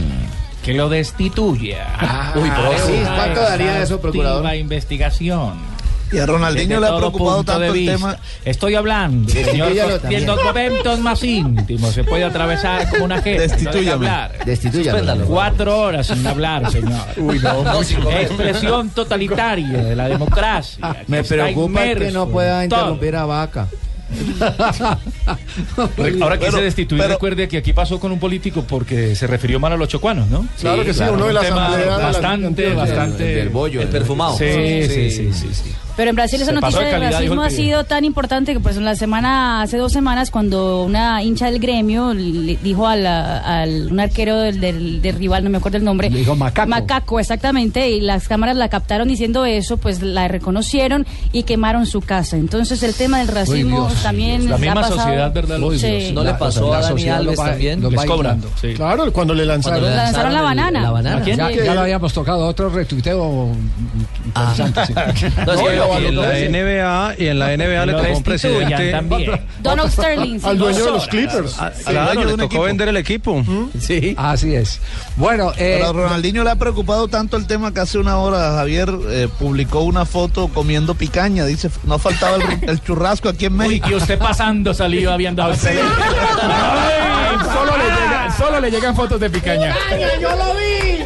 que lo destituya. Ah, Uy, sí, ¿cuánto daría eso, procurador? exhaustiva investigación. Y a Ronaldinho le ha preocupado tanto el tema. Estoy hablando, señor, Destitúyalo de los momentos más íntimos. Se puede atravesar como una gente. Destituyame. No. Suspéndalo. Cuatro horas sin hablar, señor. Uy, no, no. Expresión totalitaria de la democracia. Me preocupa que no pueda interrumpir a Vaca. Ahora quise Pero- destituir, pero- recuerde que aquí pasó con un político porque se refirió mal a los chocuanos, ¿no? Claro que sí, uno de la Un tema asamblea de la- bastante, Antioquia. bastante... Del bollo. El perfumado. Sí, sí, sí, sí, sí. Pero en Brasil esa Se pasó noticia de calidad, racismo ha sido tan importante que pues en la semana, hace dos semanas, cuando una hincha del gremio le dijo a la- al un arquero del, del- del rival, no me acuerdo el nombre. Le dijo macaco. Macaco, exactamente, y las cámaras la captaron diciendo eso, pues la reconocieron y quemaron su casa. Entonces el tema del racismo Dios, también La ha misma pasado- sociedad, ¿verdad? Uy, Sí. ¿No le La- pasó la a Dani sociedad Alves también? los Les va cobran. Sí. Claro, cuando le lanzaron. Cuando le lanzaron la el- banana. La banana. ¿A quién? Ya, ya lo habíamos tocado, otro retuiteo interesante. sí. No, es que No, lo- y en la NBA y en la NBA le tocó un presidente. también. Donald Sterling. sí. Al dueño de los. Clippers. Ah, Sí, dueño le tocó equipo. vender el equipo. Sí. Así es. Bueno, eh, Pero a Ronaldinho le ha preocupado tanto el tema que hace una hora Javier eh, publicó una foto comiendo picaña. Dice, no faltaba el, el churrasco aquí en Uy, México. y usted pasando saliva viendo a usted. Ay, solo, le llega- solo le llegan fotos de picaña. ¡Yo lo vi!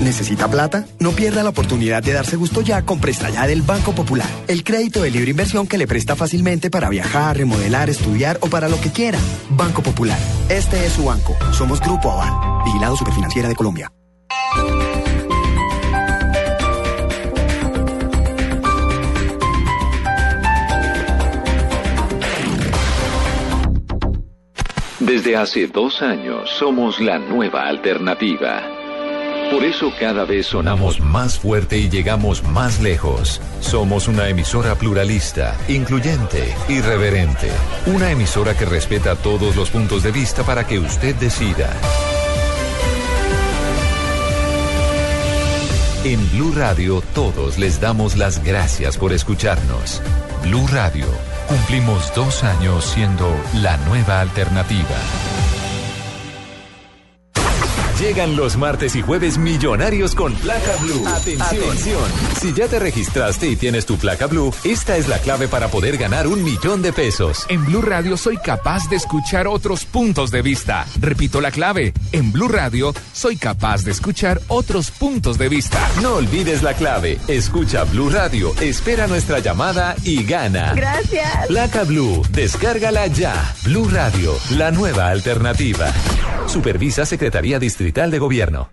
¿Necesita plata? No pierda la oportunidad de darse gusto ya con Presta Ya del Banco Popular. El crédito de libre inversión que le presta fácilmente para viajar, remodelar, estudiar o para lo que quiera. Banco Popular. Este es su banco. Somos Grupo Aval. Vigilado Superfinanciera de Colombia. Desde hace dos años somos la nueva alternativa. Por eso cada vez sonamos más fuerte y llegamos más lejos. Somos una emisora pluralista, incluyente, irreverente. Una emisora que respeta todos los puntos de vista para que usted decida. En Blue Radio todos les damos las gracias por escucharnos. Blue Radio, cumplimos dos años siendo la nueva alternativa. Llegan los martes y jueves millonarios con placa blue. Atención. Si ya te registraste y tienes tu placa blue, esta es la clave para poder ganar un millón de pesos. En Blue Radio soy capaz de escuchar otros puntos de vista. Repito la clave. En Blue Radio soy capaz de escuchar otros puntos de vista. No olvides la clave. Escucha Blue Radio, espera nuestra llamada y gana. Gracias. Placa Blue, descárgala ya. Blue Radio, la nueva alternativa. Supervisa Secretaría Distrital de Gobierno.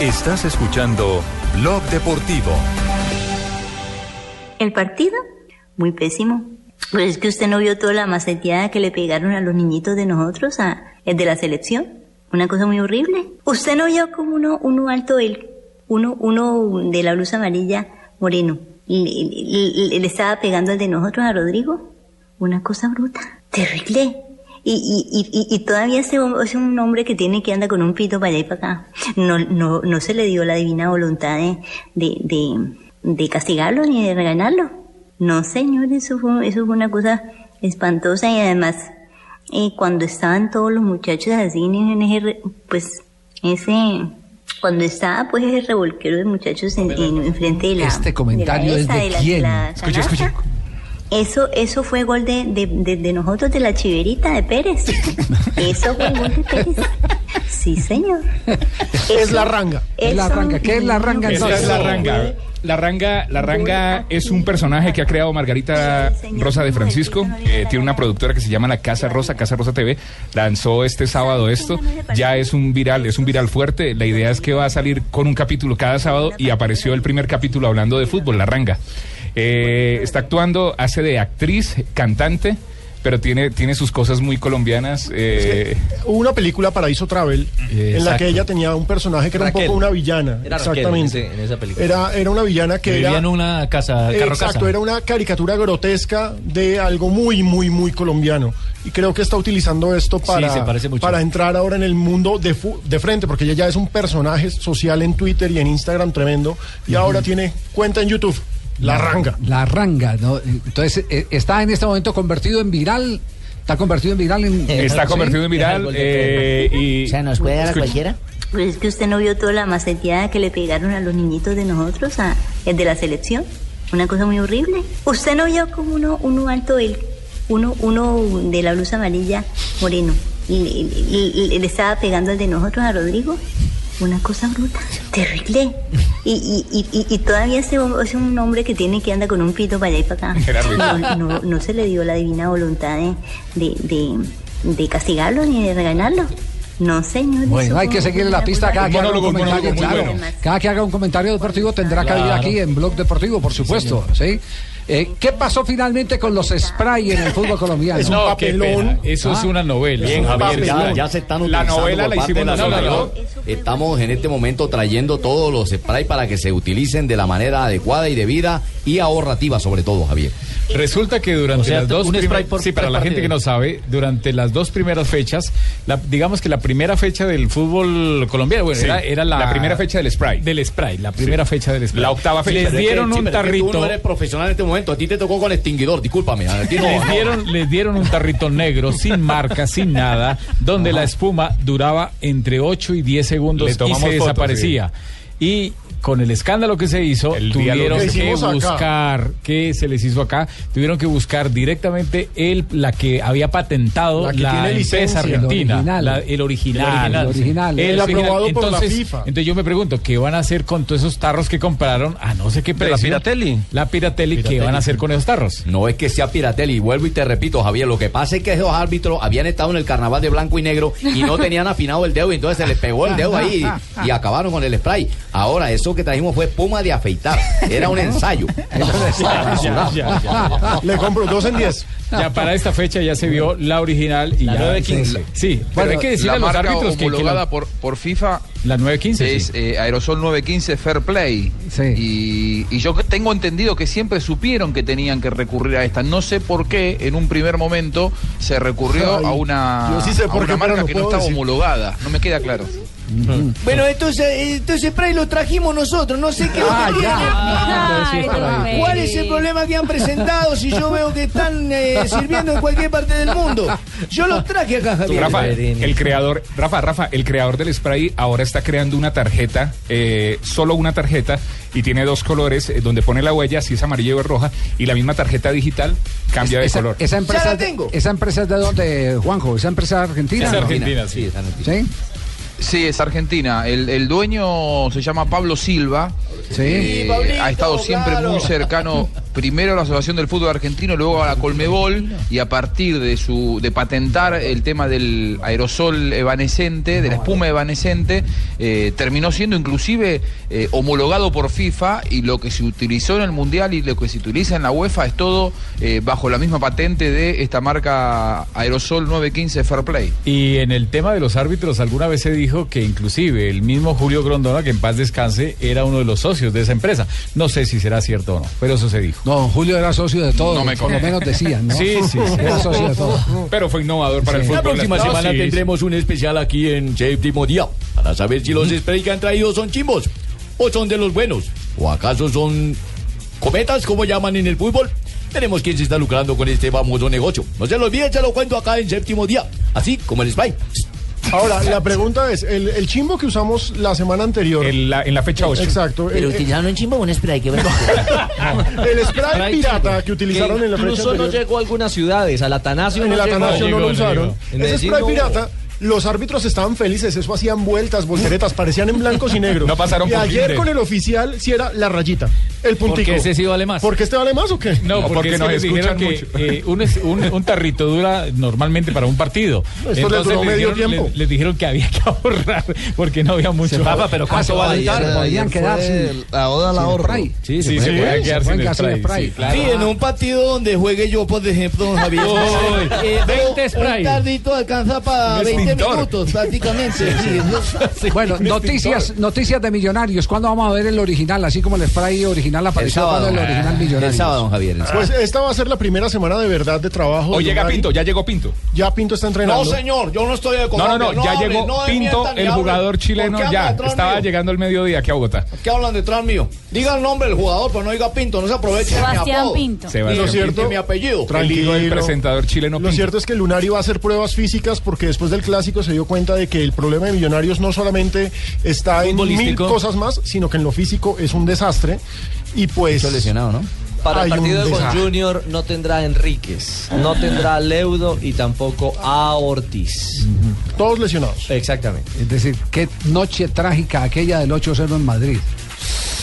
Estás escuchando Blog Deportivo. El partido, muy pésimo. Pero es que usted no vio toda la maceteada que le pegaron a los niñitos de nosotros, a el de la selección. Una cosa muy horrible. Usted no vio como uno, uno alto, el, uno, uno de la blusa amarilla, moreno, le, le- le- estaba pegando al de nosotros, a Rodrigo. Una cosa bruta, terrible. Y, y, y, y- todavía ese hom- es un hombre que tiene que andar con un pito para allá y para acá. No, no, no se le dio la divina voluntad de, de, de, de castigarlo ni de regañarlo. No, señor, eso fue, eso fue una cosa espantosa y además, eh, cuando estaban todos los muchachos así en ese, pues, ese, cuando estaba pues ese revolquero de muchachos en, en, enfrente de la... Este comentario de es la de esa, la- quién. la canasta. escuche. Eso, eso fue gol de, de, de, de nosotros, de la chiverita de Pérez. Eso fue gol de Pérez. Sí, señor. Es la ranga. Es la ranga. ¿Qué es la ranga entonces? es la ranga. La ranga, la ranga es un personaje que ha creado Margarita Rosa de Francisco. eh, tiene una productora que se llama La Casa Rosa, Casa Rosa TV. Lanzó este sábado esto. Ya es un viral, es un viral fuerte. La idea es que va a salir con un capítulo cada sábado y apareció el primer capítulo hablando de fútbol, La Ranga. Eh, está actuando, hace de actriz, cantante, pero tiene, tiene sus cosas muy colombianas. eh, Hubo una película Paraíso Travel en la que ella tenía un personaje que era Raquel. un poco una villana. Era Raquel exactamente. en ese- en esa película. Era, era una villana que Vivía era. en una casa, carro Exacto, casa. era una caricatura grotesca de algo muy, muy, muy colombiano. Y creo que está utilizando esto para, se parece mucho. para entrar ahora en el mundo de, fu- de frente, porque ella ya es un personaje social en Twitter y en Instagram tremendo. Y ahora tiene cuenta en YouTube. La ranga. La ranga, ¿no? Entonces, eh, está en este momento convertido en viral. Está convertido en viral en. Está ¿sí? convertido en viral eh, y... O sea, ¿nos puede dar a cualquiera? Pues es que usted no vio toda la maceteada que le pegaron a los niñitos de nosotros, a el de la selección. Una cosa muy horrible. Usted no vio como uno, uno alto, el, uno, uno de la blusa amarilla moreno. Y, y- y- y le estaba pegando al de nosotros, a Rodrigo. Una cosa bruta, terrible. Y, y, y, y- y todavía ese es un hombre que tiene que anda con un pito para allá y para acá. No, no, no se le dio la divina voluntad de, de, de, de castigarlo ni de regañarlo. No, señor. Bueno, hay que fue seguirle la pista cada que haga un comentario, claro. bueno. Cada que haga un comentario deportivo tendrá cabida Claro. aquí en Blog Deportivo, por supuesto, ¿sí? Eh, ¿Qué pasó finalmente con los spray en el fútbol colombiano? Es un No, papelón. Eso es una novela. Bien, Javier, ya- ya se están La utilizando novela por la parte hicimos de la nosotros. asociación. Estamos en este momento trayendo todos los spray para que se utilicen de la manera adecuada y debida y ahorrativa sobre todo, Javier. Resulta que durante O sea, las dos un primer- spray por sí, para la gente que no sabe, durante las dos primeras fechas, la- digamos que la primera fecha del fútbol colombiano, bueno, Sí, era, era la, la primera fecha del spray. Del spray, la primera fecha del spray. La octava fecha. Les dieron Sí, un pero es que Tú tarrito. no eres profesional en este momento, a ti te tocó con extinguidor, discúlpame. A ti no, les no. dieron, les dieron un tarrito negro, sin marca, sin nada, donde la espuma duraba entre 8 y 10 segundos y se fotos, desaparecía. Y con el escándalo que se hizo, El tuvieron que que hicimos acá. buscar, ¿qué se les hizo acá? Tuvieron que buscar directamente el, la que había patentado La la, que tiene empresa licencia. argentina, El original. la- el original. El original. El El aprobado por la entonces, FIFA. Entonces yo me pregunto, ¿qué van a hacer con todos esos tarros que compraron a no sé qué De precio? la Piratelli. La Piratelli, ¿qué van a hacer con esos tarros? No es que sea Piratelli, vuelvo y te repito, Javier, lo que pasa es que esos árbitros habían estado en el carnaval de blanco y negro y no tenían afinado el dedo y entonces se les pegó el dedo ahí y, y acabaron con el spray. Ahora, eso que trajimos fue espuma de afeitar, era un ensayo. Ya, ya, ya. Le compro dos en diez. Ya para esta fecha ya se vio la original y La ya 915. Sí, pero Bueno, hay que decirle la a los marca árbitros que, que homologada la, por, por FIFA la 915 es sí. eh, Aerosol 915 Fair Play. Sí. Y, y yo tengo entendido que siempre supieron que tenían que recurrir a esta. No sé por qué en un primer momento se recurrió Ay, a una, yo sí sé a por una qué, marca no que no estaba decir. homologada. No me queda claro. Bueno, entonces, entonces spray lo trajimos nosotros, no sé qué Ah, tiene. ya. Ay, Rafael. ¿Cuál es el problema que han presentado si yo veo que están eh, sirviendo en cualquier parte del mundo? Yo los traje acá, Javier. Rafa, el creador, Rafa, Rafa, el creador del spray ahora está creando una tarjeta, eh, solo una tarjeta, y tiene dos colores, eh, donde pone la huella, si es amarilla o es roja, y la misma tarjeta digital cambia de esa, color. esa empresa, Ya la tengo. ¿Esa empresa es de dónde, Juanjo? ¿Esa empresa argentina? Es no? argentina, sí. Sí, es argentina. ¿Sí? Sí, es Argentina. El, el dueño se llama Pablo Silva. Sí. Eh, Sí, Pablito, ha estado siempre claro. muy cercano, primero a la Asociación del Fútbol Argentino, luego a la Colmebol, y a partir de su de patentar el tema del aerosol evanescente, de la espuma evanescente, eh, terminó siendo inclusive eh, homologado por FIFA y lo que se utilizó en el Mundial y lo que se utiliza en la UEFA es todo eh, bajo la misma patente de esta marca Aerosol 915 Fair Play. Y en el tema de los árbitros, alguna vez se dijo que inclusive el mismo Julio Grondona, que en paz descanse, era uno de los socios de esa empresa. No sé si será cierto o no, pero eso se dijo. No, Julio era socio de todo, No me por lo menos decían, ¿no? Sí, sí, sí. Era socio de todo. Pero fue innovador para el La fútbol. próxima No, semana sí, tendremos un especial aquí en Séptimo Día para saber si los sprays que han traído son chimbos o son de los buenos o acaso son cometas como llaman en el fútbol. Veremos quién se está lucrando con este famoso negocio. No se lo olviden, se lo cuento acá en Séptimo Día, así como el spray. Ahora, la pregunta es, el, el chimbo que usamos la semana anterior. En la, en la fecha 8. Exacto. Pero el, utilizaron un chimbo o un spray, que bueno. el spray pirata que utilizaron en la fecha Incluso no anterior. llegó a algunas ciudades, al Atanasio En no el. Atanasio no lo usaron. Ese spray no hubo. pirata, los árbitros estaban felices, eso hacían vueltas, volteretas, parecían en blancos y negros. No pasaron y por ayer con el oficial sí era la rayita. El puntico. Porque ese sí vale más. ¿Porque este vale más o qué? No, No, porque, porque es nos que les dijeron escuchan que eh, un, un- un tarrito dura normalmente para un partido. Esto le duró les medio dijeron, tiempo. Les, les dijeron que había que ahorrar porque no había mucho. Papa, pero ¿cuánto va a? Podían ayer quedar fue sin- la oda ahorro. spray. Sí, sí, Sí, se se pueden quedar sin spray. spray. Sí, claro. Sí, en un partido donde juegue yo, por ejemplo, don Javier. Uy, eh, 20 un spray. tardito alcanza para Un 20 extintor. minutos prácticamente. sí, Bueno, noticias, noticias de Millonarios. ¿Cuándo vamos a ver el original? Así como el spray original apareció sábado. cuando el original Millonarios. El sábado, don Javier. Pues esta va a ser la primera semana de verdad de trabajo. O de llega. Pinto, ya llegó Pinto. Ya Pinto está entrenando. No, señor, yo no estoy de No, no, Colombia. no, ya hable, llegó no Pinto, el jugador chileno, ¿Por qué ya estaba mío? llegando al mediodía aquí a Bogotá. ¿Qué hablan detrás mío? Diga el nombre del jugador, pero no diga Pinto, no se aproveche Sebastián. Pinto. Sebastián Lo cierto- mi apellido. El hijo del presentador chileno Lo cierto es que Lunari va a hacer pruebas físicas porque después del clásico se dio cuenta de que el problema de Millonarios no solamente está en mil cosas más, sino que en lo físico es un desastre. Y pues. Mucho lesionado, ¿no? Para el partido con desastre. Junior no tendrá a Enríquez, no tendrá a Leudo y tampoco a Ortiz. Todos lesionados. Exactamente. Es decir, qué noche trágica aquella del 8-0 en Madrid.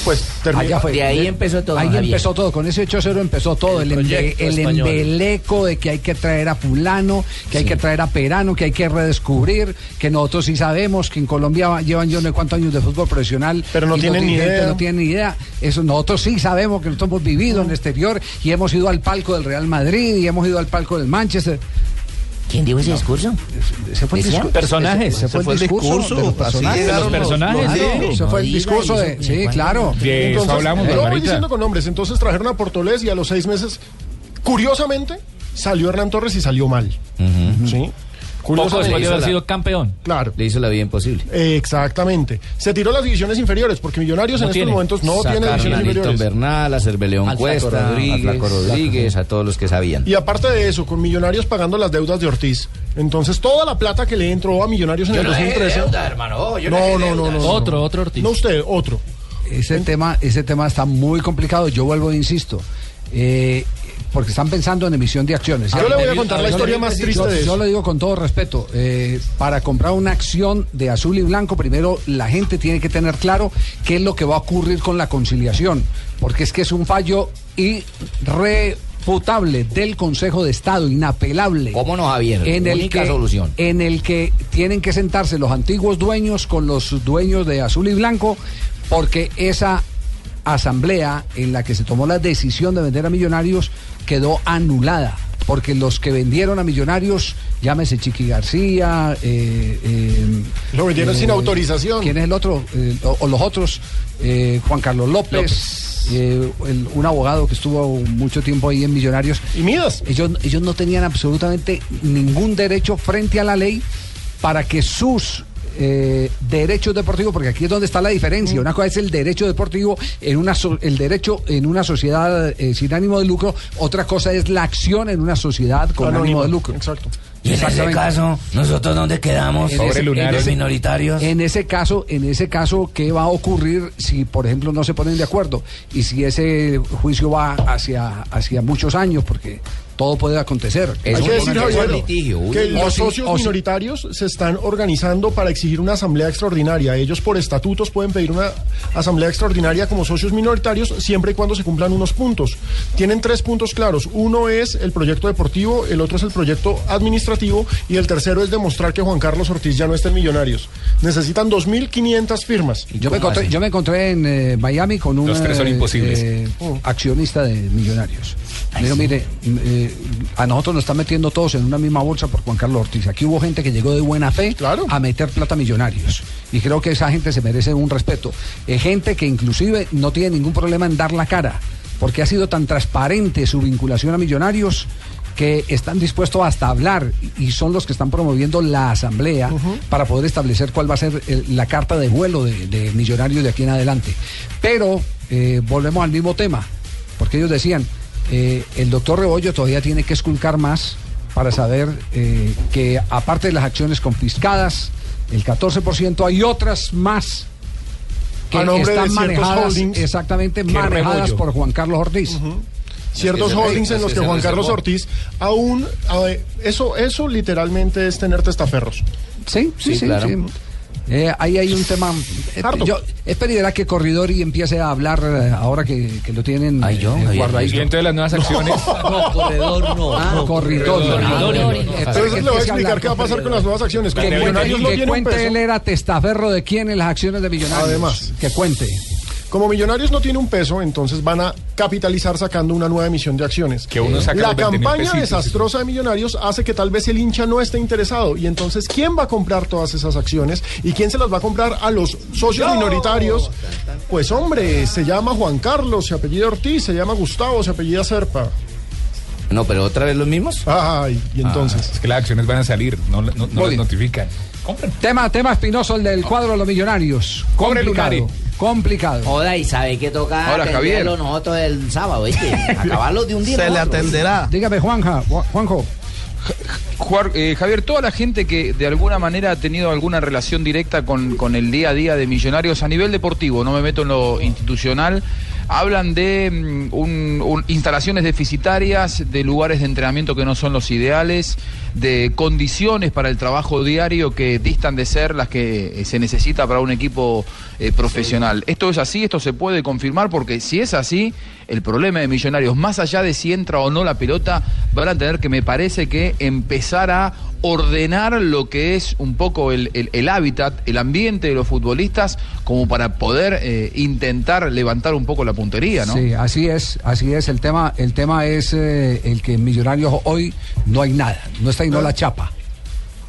Pues termina. Allá fue. De ahí empezó todo, Ahí Javier. empezó todo. Con ese 8-0 empezó todo. El, El embe- embeleco de que hay que traer a Fulano, que hay que traer a Perano, que hay que redescubrir, que nosotros sí sabemos que en Colombia va- llevan yo no sé cuántos años de fútbol profesional. Pero no tienen ni idea. No tienen ni idea. Eso nosotros sí sabemos que nosotros hemos vivido en el exterior y hemos ido al palco del Real Madrid y hemos ido al palco del Manchester. ¿Quién dijo ese discurso? Ese fue el discurso. Personajes. Ese, fue el discurso, de los personajes. Los personajes, Ese fue el discurso de. Sí, claro. De eso hablamos, lo voy diciendo con nombres. Entonces trajeron a Portolés y a los seis meses, curiosamente, salió Hernán Torres y salió mal. ¿Sí? De haber sido campeón. Claro. Le hizo la vida imposible. Exactamente. Se tiró las divisiones inferiores porque Millonarios No en tiene. estos momentos no tiene divisiones inferiores. Bernal, a Cerveleón Al Cuesta, Rodríguez. a Flaco Rodríguez, a todos los que sabían. Y aparte de eso, con Millonarios pagando las deudas de Ortiz. Entonces, toda la plata que le entró a Millonarios en el 2013. hermano. no, no, no, no, no. Otro, otro Ortiz. No usted, otro. Ese tema, ese tema está muy complicado. Yo vuelvo e insisto. eh, porque están pensando en emisión de acciones. Yo le voy a contar la historia más triste de Yo lo digo con todo respeto. eh, para comprar una acción de azul y blanco, primero la gente tiene que tener claro qué es lo que va a ocurrir con la conciliación. Porque es que es un fallo irrefutable del Consejo de Estado, inapelable. ¿Cómo no, Javier? En el, Única que, solución. en el que tienen que sentarse los antiguos dueños con los dueños de azul y blanco, porque esa asamblea en la que se tomó la decisión de vender a Millonarios quedó anulada. Porque los que vendieron a Millonarios, llámese Chiqui García, eh, eh, Lo vendieron sin autorización. ¿Quién es el otro? Eh, o, o los otros, eh, Juan Carlos López, eh, el- un abogado que estuvo mucho tiempo ahí en Millonarios. Y Midas. Ellos, ellos no tenían absolutamente ningún derecho frente a la ley para que sus eh, derechos deportivos, porque aquí es donde está la diferencia. Una cosa es el derecho deportivo en una so- el derecho en una sociedad eh, sin ánimo de lucro, otra cosa es la acción en una sociedad con Anónimo. ánimo de lucro. Exacto. Y en ese caso, ¿nosotros dónde quedamos? En ese- en los ese- minoritarios. En ese caso, en ese caso, ¿qué va a ocurrir si, por ejemplo, no se ponen de acuerdo? Y si ese juicio va hacia, hacia muchos años, porque todo puede acontecer. Hay que decir, Javier, que los socios minoritarios se están organizando para exigir una asamblea extraordinaria. Ellos por estatutos pueden pedir una asamblea extraordinaria como socios minoritarios siempre y cuando se cumplan unos puntos. Tienen tres puntos claros. Uno es el proyecto deportivo, el otro es el proyecto administrativo y el tercero es demostrar que Juan Carlos Ortiz ya no está en Millonarios. Necesitan 2.500 firmas. Yo me, encontré, yo me encontré en eh, Miami con un eh, eh, accionista de Millonarios. Mire, eh, a nosotros nos están metiendo todos en una misma bolsa por Juan Carlos Ortiz. Aquí hubo gente que llegó de buena fe a meter plata a Millonarios. Y creo que esa gente se merece un respeto. Eh, gente que inclusive no tiene ningún problema en dar la cara, porque ha sido tan transparente su vinculación a Millonarios que están dispuestos hasta a hablar y son los que están promoviendo la asamblea para poder establecer cuál va a ser el- la carta de vuelo de, de Millonarios de aquí en adelante. Pero eh, volvemos al mismo tema, porque ellos decían, eh, el doctor Rebollo todavía tiene que esculcar más para saber eh, que aparte de las acciones confiscadas, el 14% hay otras más que A nombre de están manejadas exactamente manejadas Rebollo. por Juan Carlos Ortiz. ciertos que holdings en los que Juan Carlos reservó. Ortiz aún a ver, eso eso literalmente es tener testaferros. Sí, sí, sí, sí. Eh, ahí hay un tema. eh, yo esperaría que Corridori empiece a hablar eh, ahora que, que lo tienen Ay, yo, eh. Y entonces las nuevas acciones. No, corredor no. Ah, no. Entonces le voy a explicar qué va a pasar con las nuevas acciones. Que, no que un cuente él era testaferro de quién en las acciones de Millonarios. Además. Que cuente. Como Millonarios no tiene un peso, entonces van a capitalizar sacando una nueva emisión de acciones. Que uno saca La los 20.000 campaña pesitos. desastrosa de Millonarios hace que tal vez el hincha no esté interesado. Y entonces, ¿quién va a comprar todas esas acciones? ¿Y quién se las va a comprar a los socios minoritarios? Pues hombre, se llama Juan Carlos, se apellida Ortiz, se llama Gustavo, se apellida Serpa. No, pero otra vez los mismos. Ay, y entonces. Ah, es que las acciones van a salir, no, no, no las bien. Tema, tema espinoso, el del cuadro de los millonarios. Complicado. Lunari. Complicado. Joda, y sabe que toca Ahora, Javier. nosotros el sábado, ¿viste? Acabarlo de un día. Se le atenderá. Dígame, Juanja, Ju- Juanjo. Eh, Javier, toda la gente que de alguna manera ha tenido alguna relación directa con, con el día a día de Millonarios a nivel deportivo, no me meto en lo institucional, hablan de mm, un- un- instalaciones deficitarias, de lugares de entrenamiento que no son los ideales, de condiciones para el trabajo diario que distan de ser las que eh, se necesita para un equipo eh, profesional. ¿Esto es así? ¿Esto se puede confirmar? Porque si es así, el problema de Millonarios, más allá de si entra o no la pelota, van a tener que, me parece que, empezar a ordenar lo que es un poco el, el- el hábitat, el ambiente de los futbolistas, como para poder eh, intentar levantar un poco la puntería, ¿no? Sí, así es, así es. El tema, el tema es eh, el que en Millonarios hoy no hay nada, no está ahí no la chapa.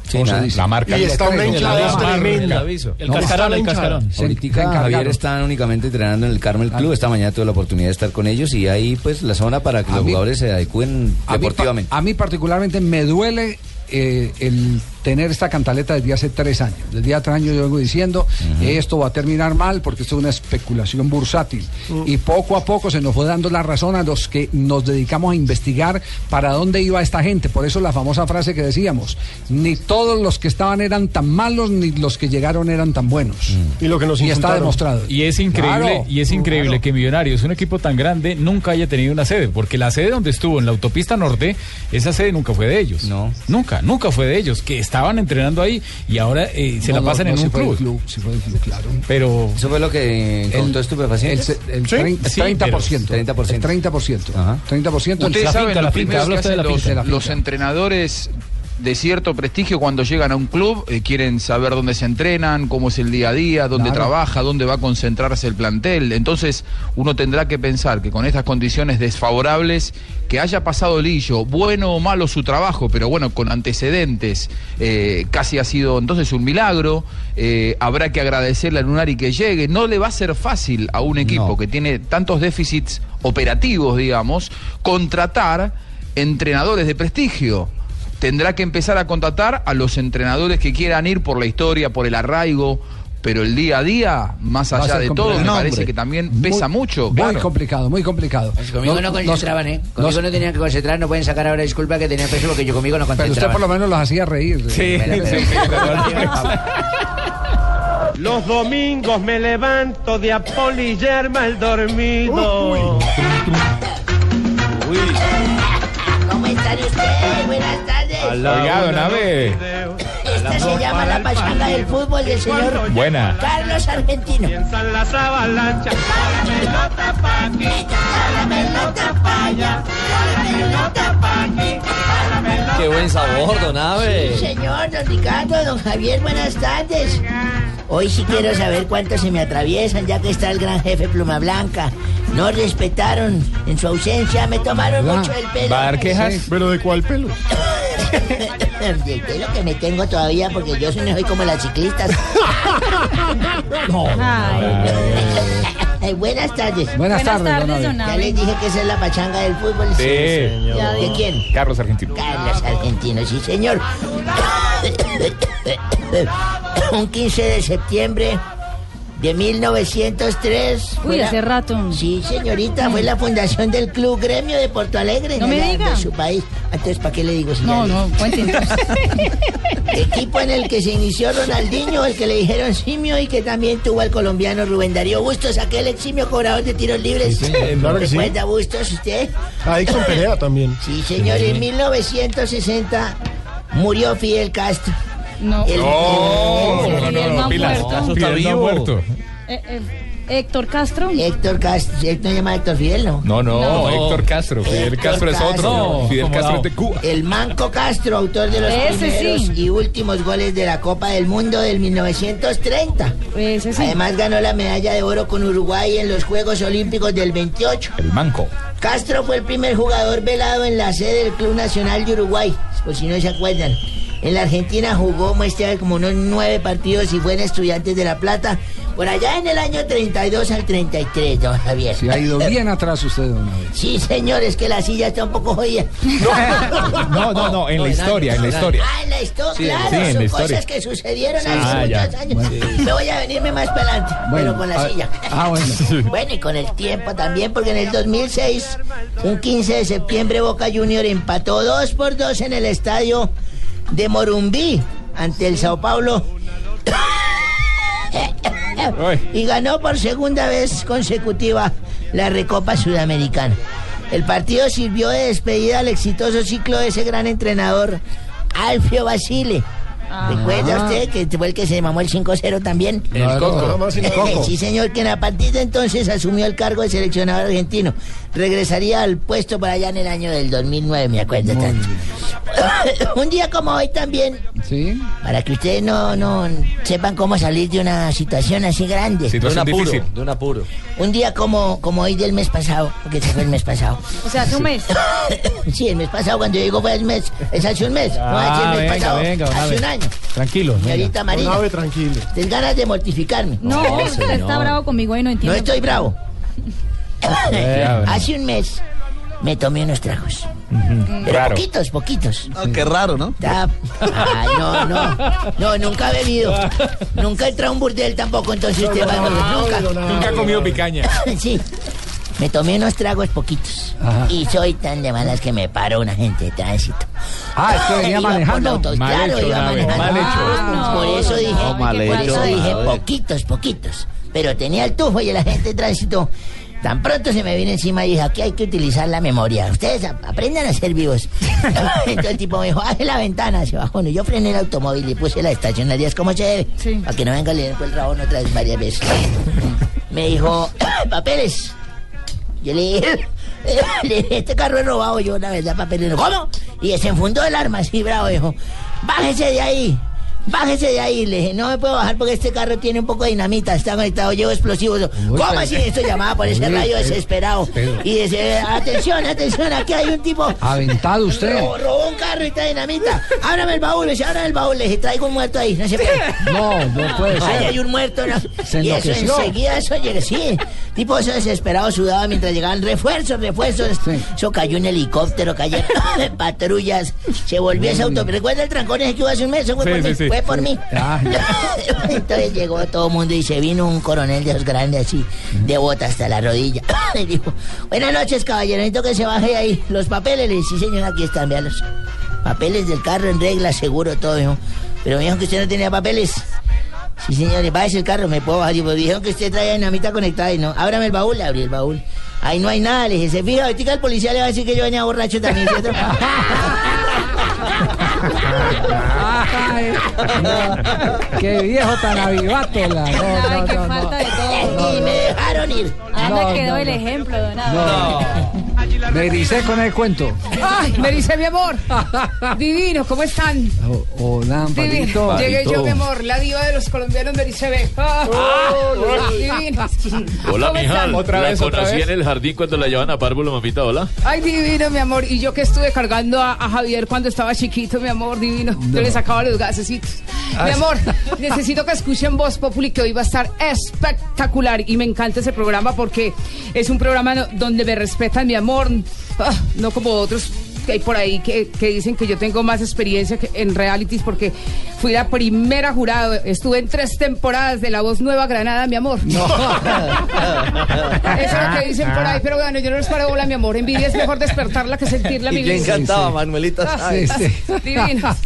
Sí, ¿Cómo se dice? La marca. Y está una hinchada tremenda. El cascarón, el cascarón. Ahorita. Javier están únicamente entrenando en el Carmel Club. Esta mañana tuve la oportunidad de estar con ellos y ahí pues la zona para que A los mí- jugadores se adecúen A mí, deportivamente. a mí particularmente me duele eh, el tener esta cantaleta desde hace tres años. Desde hace tres años yo vengo diciendo, esto va a terminar mal porque esto es una especulación bursátil. Y poco a poco se nos fue dando la razón a los que nos dedicamos a investigar para dónde iba esta gente. Por eso la famosa frase que decíamos, ni todos los que estaban eran tan malos, ni los que llegaron eran tan buenos. Y lo que nos Y está demostrado. Y es increíble, Claro. y es increíble que Millonarios, un equipo tan grande, nunca haya tenido una sede, porque la sede donde estuvo en la autopista norte, esa sede nunca fue de ellos. No. Nunca, nunca fue de ellos, que estaban entrenando ahí y ahora eh, se No, la pasan no, en un club. club, sí fue del club, claro. Pero Eso fue lo que encontró El, estupefacientes. el, el Sí, trein- sí, 30%. pero 30%. El 30%. Ajá. 30%. Ustedes la saben la usted de los, entrenadores de cierto prestigio cuando llegan a un club, eh, quieren saber dónde se entrenan, cómo es el día a día, dónde Claro. trabaja, dónde va a concentrarse el plantel. Entonces uno tendrá que pensar que con estas condiciones desfavorables, que haya pasado Lillo, bueno o malo su trabajo, pero bueno, con antecedentes, eh, casi ha sido entonces un milagro. eh, habrá que agradecerle a Lunari que llegue. No le va a ser fácil a un equipo No. que tiene tantos déficits operativos, digamos, contratar entrenadores de prestigio. Tendrá que empezar a contratar a los entrenadores que quieran ir por la historia, por el arraigo, pero el día a día, más allá de todo, me parece que también pesa Muy- mucho. Muy claro. complicado, muy complicado. Conmigo no, No- concentraban, ¿eh? Conmigo no, tenían que concentrar, no pueden sacar ahora disculpa que tenían peso porque yo conmigo no Pero usted concentraba. por lo menos los hacía reír. Espera. Los domingos me levanto de Apolillerma el dormido. ¿Cómo están ustedes? Buenas tardes. Oiga, don Abe. Esta se llama la pachanga del fútbol del señor Buena. Carlos Argentino. Piensan las avalanchas. La pelota pa' aquí, la pelota pa' allá, la pelota pa' aquí, la pelota Qué buen sabor, don Abe. Sí, señor, don Ricardo, don Javier, buenas tardes. Hoy sí quiero saber cuántos se me atraviesan, ya que está el gran jefe Pluma Blanca. No respetaron en su ausencia, me tomaron mucho el pelo. ¿Va a dar quejas? ¿Pero de cuál pelo? Del pelo que me tengo todavía, porque yo soy, no soy como las ciclistas. Ay, buenas tardes. Buenas Buenas tardes, tardes, don Abe. don Ya les dije que esa es la pachanga del fútbol. Sí, señor. ¿De quién? Carlos Argentino. Carlos Argentino, sí, señor. Un 15 de septiembre de 1903. Uy, fue la- hace rato. Sí, señorita, fue la fundación del Club Gremio de Porto Alegre. No me de la- diga. De su país. Entonces, ¿para qué le digo? si No, le- no, cuente entonces. Equipo en el que se inició Ronaldinho, el que le dijeron simio y que también tuvo al colombiano Rubén Darío Bustos, aquel eximio cobrador de tiros libres. Sí, señor, claro que sí. ¿Recuerda Bustos usted? A Dixon Perea también. Sí, señor, en 1960 murió Fidel Castro. No. El- No, no, no, no, muerto. No ha muerto. Eh, eh, Héctor Castro. Héctor Castro, ¿Héctor se llama Héctor Fidel, no? No, no, No. Héctor Castro. Fidel Héctor Castro es otro. Castro. Fidel No, Castro ¿cómo es de Cuba. El Manco Castro, autor de los Ese primeros sí. y últimos goles de la Copa del Mundo del 1930. Ese sí. Además ganó la medalla de oro con Uruguay en los Juegos Olímpicos del 28. El manco. Castro fue el primer jugador velado en la sede del Club Nacional de Uruguay, por si no se acuerdan. En la Argentina jugó, muestra como unos nueve partidos y fue en Estudiantes de La Plata, por allá en el año 32 al 33, don Javier. Se ha ido bien atrás usted una vez. Sí, señor, es que la silla está un poco jodida. No, no, no, en la historia, en la historia. Ah, en la historia, Sí, claro, sí, en son la cosas que sucedieron Sí. hace Ah, muchos ya. años. Bueno. Me voy a venirme más para adelante, Bueno, pero con la a- silla. ah, bueno. Bueno, y con el tiempo también, porque en el 2006, un 15 de septiembre, Boca Junior empató 2 por 2 en el estadio de Morumbí ante el Sao Paulo. y ganó por segunda vez consecutiva la Recopa Sudamericana. El partido sirvió de despedida al exitoso ciclo de ese gran entrenador, Alfio Basile. ¿Recuerda usted que fue el que se mamó el 5-0 también? El Coco. sí, señor, quien a partir de entonces asumió el cargo de seleccionador argentino. Regresaría al puesto por allá en el año del 2009, me acuerdo tanto. Un día como hoy también, Sí. para que ustedes no, no sepan cómo salir de una situación así grande. de un apuro, de un apuro. Un día como, como hoy del mes pasado, porque se fue el mes pasado. O sea, hace un mes. Sí, el mes pasado, cuando yo digo fue el mes, es hace un mes. no Ah, hace el mes venga, pasado, venga, una hace vez. un año. Tranquilo. Señorita Marina. Un ave tranquilo. Tienes ganas de mortificarme. No, usted está bravo conmigo y no No entiendo. estoy bravo. Hace un mes me tomé unos tragos. Pero Claro. poquitos, poquitos. Ah, qué raro, ¿no? Ay, no, no. No, nunca he bebido. Nunca he entrado a un burdel tampoco, entonces usted va a nunca. Nunca ha comido picaña. Sí. Me tomé unos tragos poquitos. Ajá. Y soy tan de malas que me paró un agente de tránsito. Ah, es que venía Iba por manejando. Mal claro, hecho, iba manejando. mal hecho. Ah, no. Por eso dije, No, por hecho, eso dije poquitos, poquitos. Pero tenía el tufo y el agente de tránsito. Tan pronto se me vino encima y dije, aquí hay que utilizar la memoria. Ustedes ap- aprendan a ser vivos. Entonces el tipo me dijo, baje la ventana, se bajó. No, yo frené el automóvil y puse la estacionaria como se debe. Sí. Para que no venga el el rabón otra vez varias veces. me dijo, papeles. Yo le dije, este carro es robado. Yo, la verdad, papeles. ¿Cómo? Y se enfundó el arma así, bravo. Dijo, bájese de ahí. Bájese de ahí. Le dije, no me puedo bajar porque este carro tiene un poco de dinamita. Está conectado, llevo explosivos. ¿Cómo pero- así? Esto llamaba por ese rayo desesperado. pero- Y dice, atención, atención, aquí hay un tipo. Aventado usted. Robó, robó un carro y trae dinamita. Ábrame el baúl, dice, ábrame el baúl. Le dije, traigo un muerto ahí. No se puede. No, no puede Ahí ser. hay un muerto, ¿no? Se y eso enseguida, eso llega, sí. Tipo, eso desesperado sudaba mientras llegaban refuerzos, refuerzos. Eso cayó un helicóptero, cayeron patrullas. Se volvió ese auto. ¿Recuerda el trancón ese que hubo hace un mes? Eso fue Sí, sí, sí. Fue por mí. Ah, Entonces llegó todo el mundo y se vino un coronel de esos grandes así, de bota hasta la rodilla. Y dijo, buenas noches, caballero, necesito que se baje ahí los papeles. Le dije, sí, señor, aquí están, vean los papeles del carro en regla, seguro, todo. Dijo, pero me dijo que usted no tenía papeles. Sí, señor, bájese el carro, me puedo bajar. Y pues dijeron que usted traía dinamita conectada y no. Ábrame el baúl, le abrí el baúl. Ahí no hay nada, le dije, se fija, ahorita el policía le va a decir que yo venía borracho también, ¿cierto? Ay, no. Qué viejo tan avivato. la- No, Ay, no, qué no, no. falta de todo. y me dejaron ir. ¿A dónde No, quedó no, el ejemplo, don. Me ericé con el cuento. Ay, me dice mi amor. Divino, ¿cómo están? O- Hola, Divino. Amparito. Llegué yo, mi amor, la diva de los colombianos Merice B. Ah, divino. Hola, ¿Cómo? Otra la vez, otra conocí vez. en el jardín cuando la llevan a párvulo, mamita, hola. Ay, divino, mi amor. Y yo que estuve cargando a, a Javier cuando estaba chiquito, mi amor, divino. Yo le sacaba los gasecitos. Mi amor, necesito que escuchen Voz Populi, que hoy va a estar espectacular. Y me encanta ese programa porque es un programa no- donde me respetan, mi amor. Ah, no como otros que hay por ahí que, que dicen que yo tengo más experiencia que en realities porque fui la primera jurado. Estuve en tres temporadas de La Voz Nueva Granada, mi amor. Eso es lo que dicen por ahí, pero bueno, yo no les paro bola, mi amor. Envidia es mejor despertarla que sentirla, mi vida. encantaba, Manuelita. Ah. Sí. Divinos.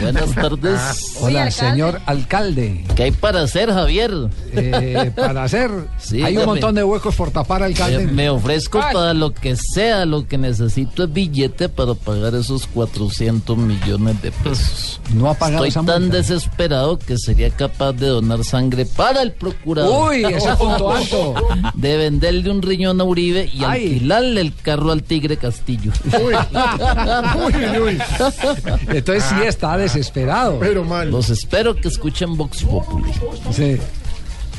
Buenas tardes. Hola, señor alcalde. ¿Qué hay para hacer, Javier? Eh, para hacer, Sí, hay un montón de huecos por tapar, alcalde. Me, me ofrezco Ay. para lo que sea, lo que necesito es billete para para pagar esos 400 millones de pesos. No ha pagado Estoy esa tan multa. desesperado que sería capaz de donar sangre para el procurador. Uy, ese punto alto. De venderle un riñón a Uribe y Ay. alquilarle el carro al Tigre Castillo. Entonces sí está desesperado. Pero mal. Los espero que escuchen Vox Populi. Sí.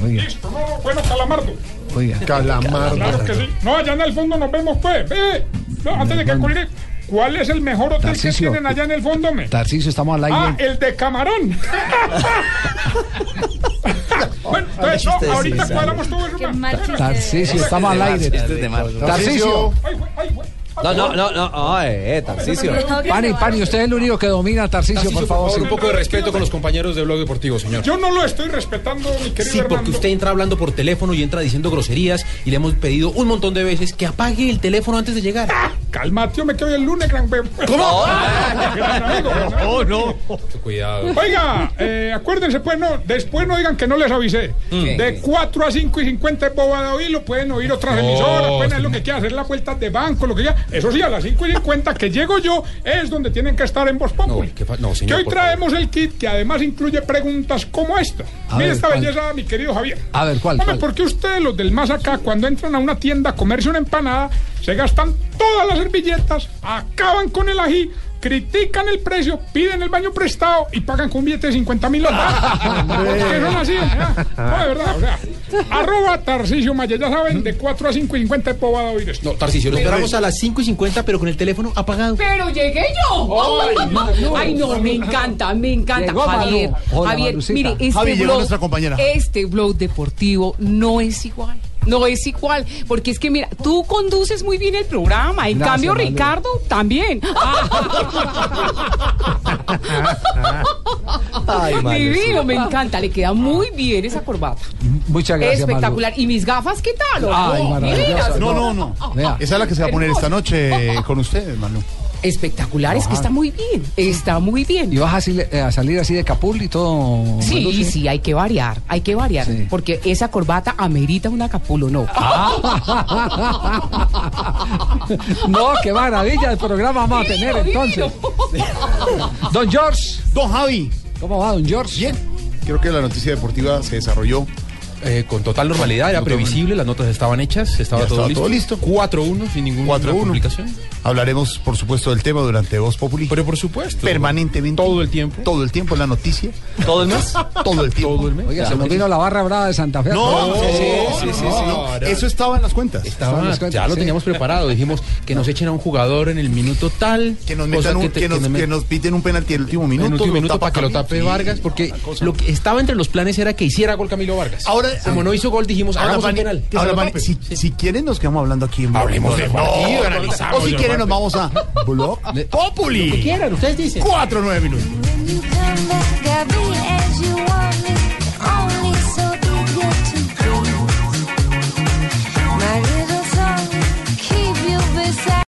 Oiga, Listo, no, bueno, Calamardo. oiga. Calamardo. Claro que sí. No, allá en el fondo nos vemos, pues. Ve. No, antes de que colgue, ¿cuál es el mejor hotel que tienen allá en el fondo, me? Tarcisio, estamos al Ah, aire. el de camarón. bueno, entonces, no, ahorita cuadramos todo eso. Tarcisio, estamos al aire. Este es de mar. Tarcisio. Ay, güey, ay, güey. No, no, no, no, eh, eh, Tarcisio. Pani, Pani, usted es el único que domina, Tarcisio, por favor. un poco de respeto con los compañeros de Blog Deportivo, señor. Yo no lo estoy respetando, mi querido Sí, porque Hernando. usted entra hablando por teléfono y entra diciendo groserías y le hemos pedido un montón de veces que apague el teléfono antes de llegar. Cálmate, me quedo el lunes, gran ¿Cómo? Gran amigo, gran amigo. no. Cuidado. Oiga, eh, acuérdense, pues, no, después no digan que no les avisé. De 4 a 5 y 50 es bobada oír, lo pueden oír otras No, emisoras, pueden hacer lo que quieran, hacer las vueltas de banco, lo que quieran. Eso sí, a las 5 y 50 que llego yo es donde tienen que estar en Voz Populi. No, que no, que señor, hoy traemos el kit que además incluye preguntas como esta. A Mira ver, esta ¿cuál? belleza, mi querido Javier. A ver, ¿cuál? Hombre, cuál? ¿por qué ustedes, los del más acá, cuando entran a una tienda a comerse una empanada, se gastan todas las servilletas, acaban con el ají, critican el precio, piden el baño prestado y pagan con un billete de 50 mil dólares? ¿Por qué son así? ¿eh? No, de verdad, o sea, arroba Tarcisio Maya, ya saben, de 4 a 5 y 50 es bobada oír esto. No, Tarcisio, lo esperamos a las 5 y 50, pero con el teléfono apagado. Pero llegué yo. Ay, no, me encanta, me encanta. Llegó Manu. Javier, Hola, Javier, Manucita. mire, este Javi, llegó blog, nuestra compañera. este blog deportivo no es igual. No es igual, porque es que mira, tú conduces muy bien el programa, en Gracias, cambio Manu. Ricardo también. Ay, Divino, me encanta, le queda muy bien esa corbata. Muchas gracias, Manu. Espectacular. ¿Y mis gafas qué tal? Ay, Oh. No, No, no, no. Vea. Esa es la que se va a poner esta noche con ustedes, Manu. Espectacular, es que está muy bien, está muy bien. ¿Y vas a, así- eh, a salir así de capul y todo? Sí, Manucci? sí, hay que variar, hay que variar, Sí. porque esa corbata amerita una capulo, ¿no? No, qué maravilla el programa vamos a tener entonces. Don George. Don Javi. ¿Cómo va, don George? Bien. Creo que la noticia deportiva se desarrolló. Eh, con total normalidad, era previsible, las notas estaban hechas, estaba, todo, estaba listo. todo listo. 4-1, sin ninguna 4-1. complicación. Hablaremos, por supuesto, del tema durante Voz Populi. Pero por supuesto. Permanentemente. Todo el tiempo. Todo el tiempo en la noticia. ¿Todo el mes? Todo el tiempo. Todo el mes. Oiga, se nos vino la barra brava de Santa Fe. No, No, sí, sí, sí, sí, sí. no, no. Eso estaba en las cuentas. Estaba- Estaban las cuentas, ya lo sí. teníamos preparado. Dijimos que nos echen a un jugador en el minuto tal. Que nos, metan un- te- que nos, que nos piten un penalti en el último en minuto. el último minuto para que lo tape Vargas, porque lo que estaba entre los planes era que hiciera gol Camilo Vargas. Ahora, ahora, como no hizo gol, dijimos, hagamos un penal. Ahora, Mani, si, pues, si quieren, nos quedamos hablando aquí en Hablemos de partido, analizamos. O si quieren, nos vamos a Blog Populi. Lo que quieran, ustedes dicen. Cuatro, nueve minutos.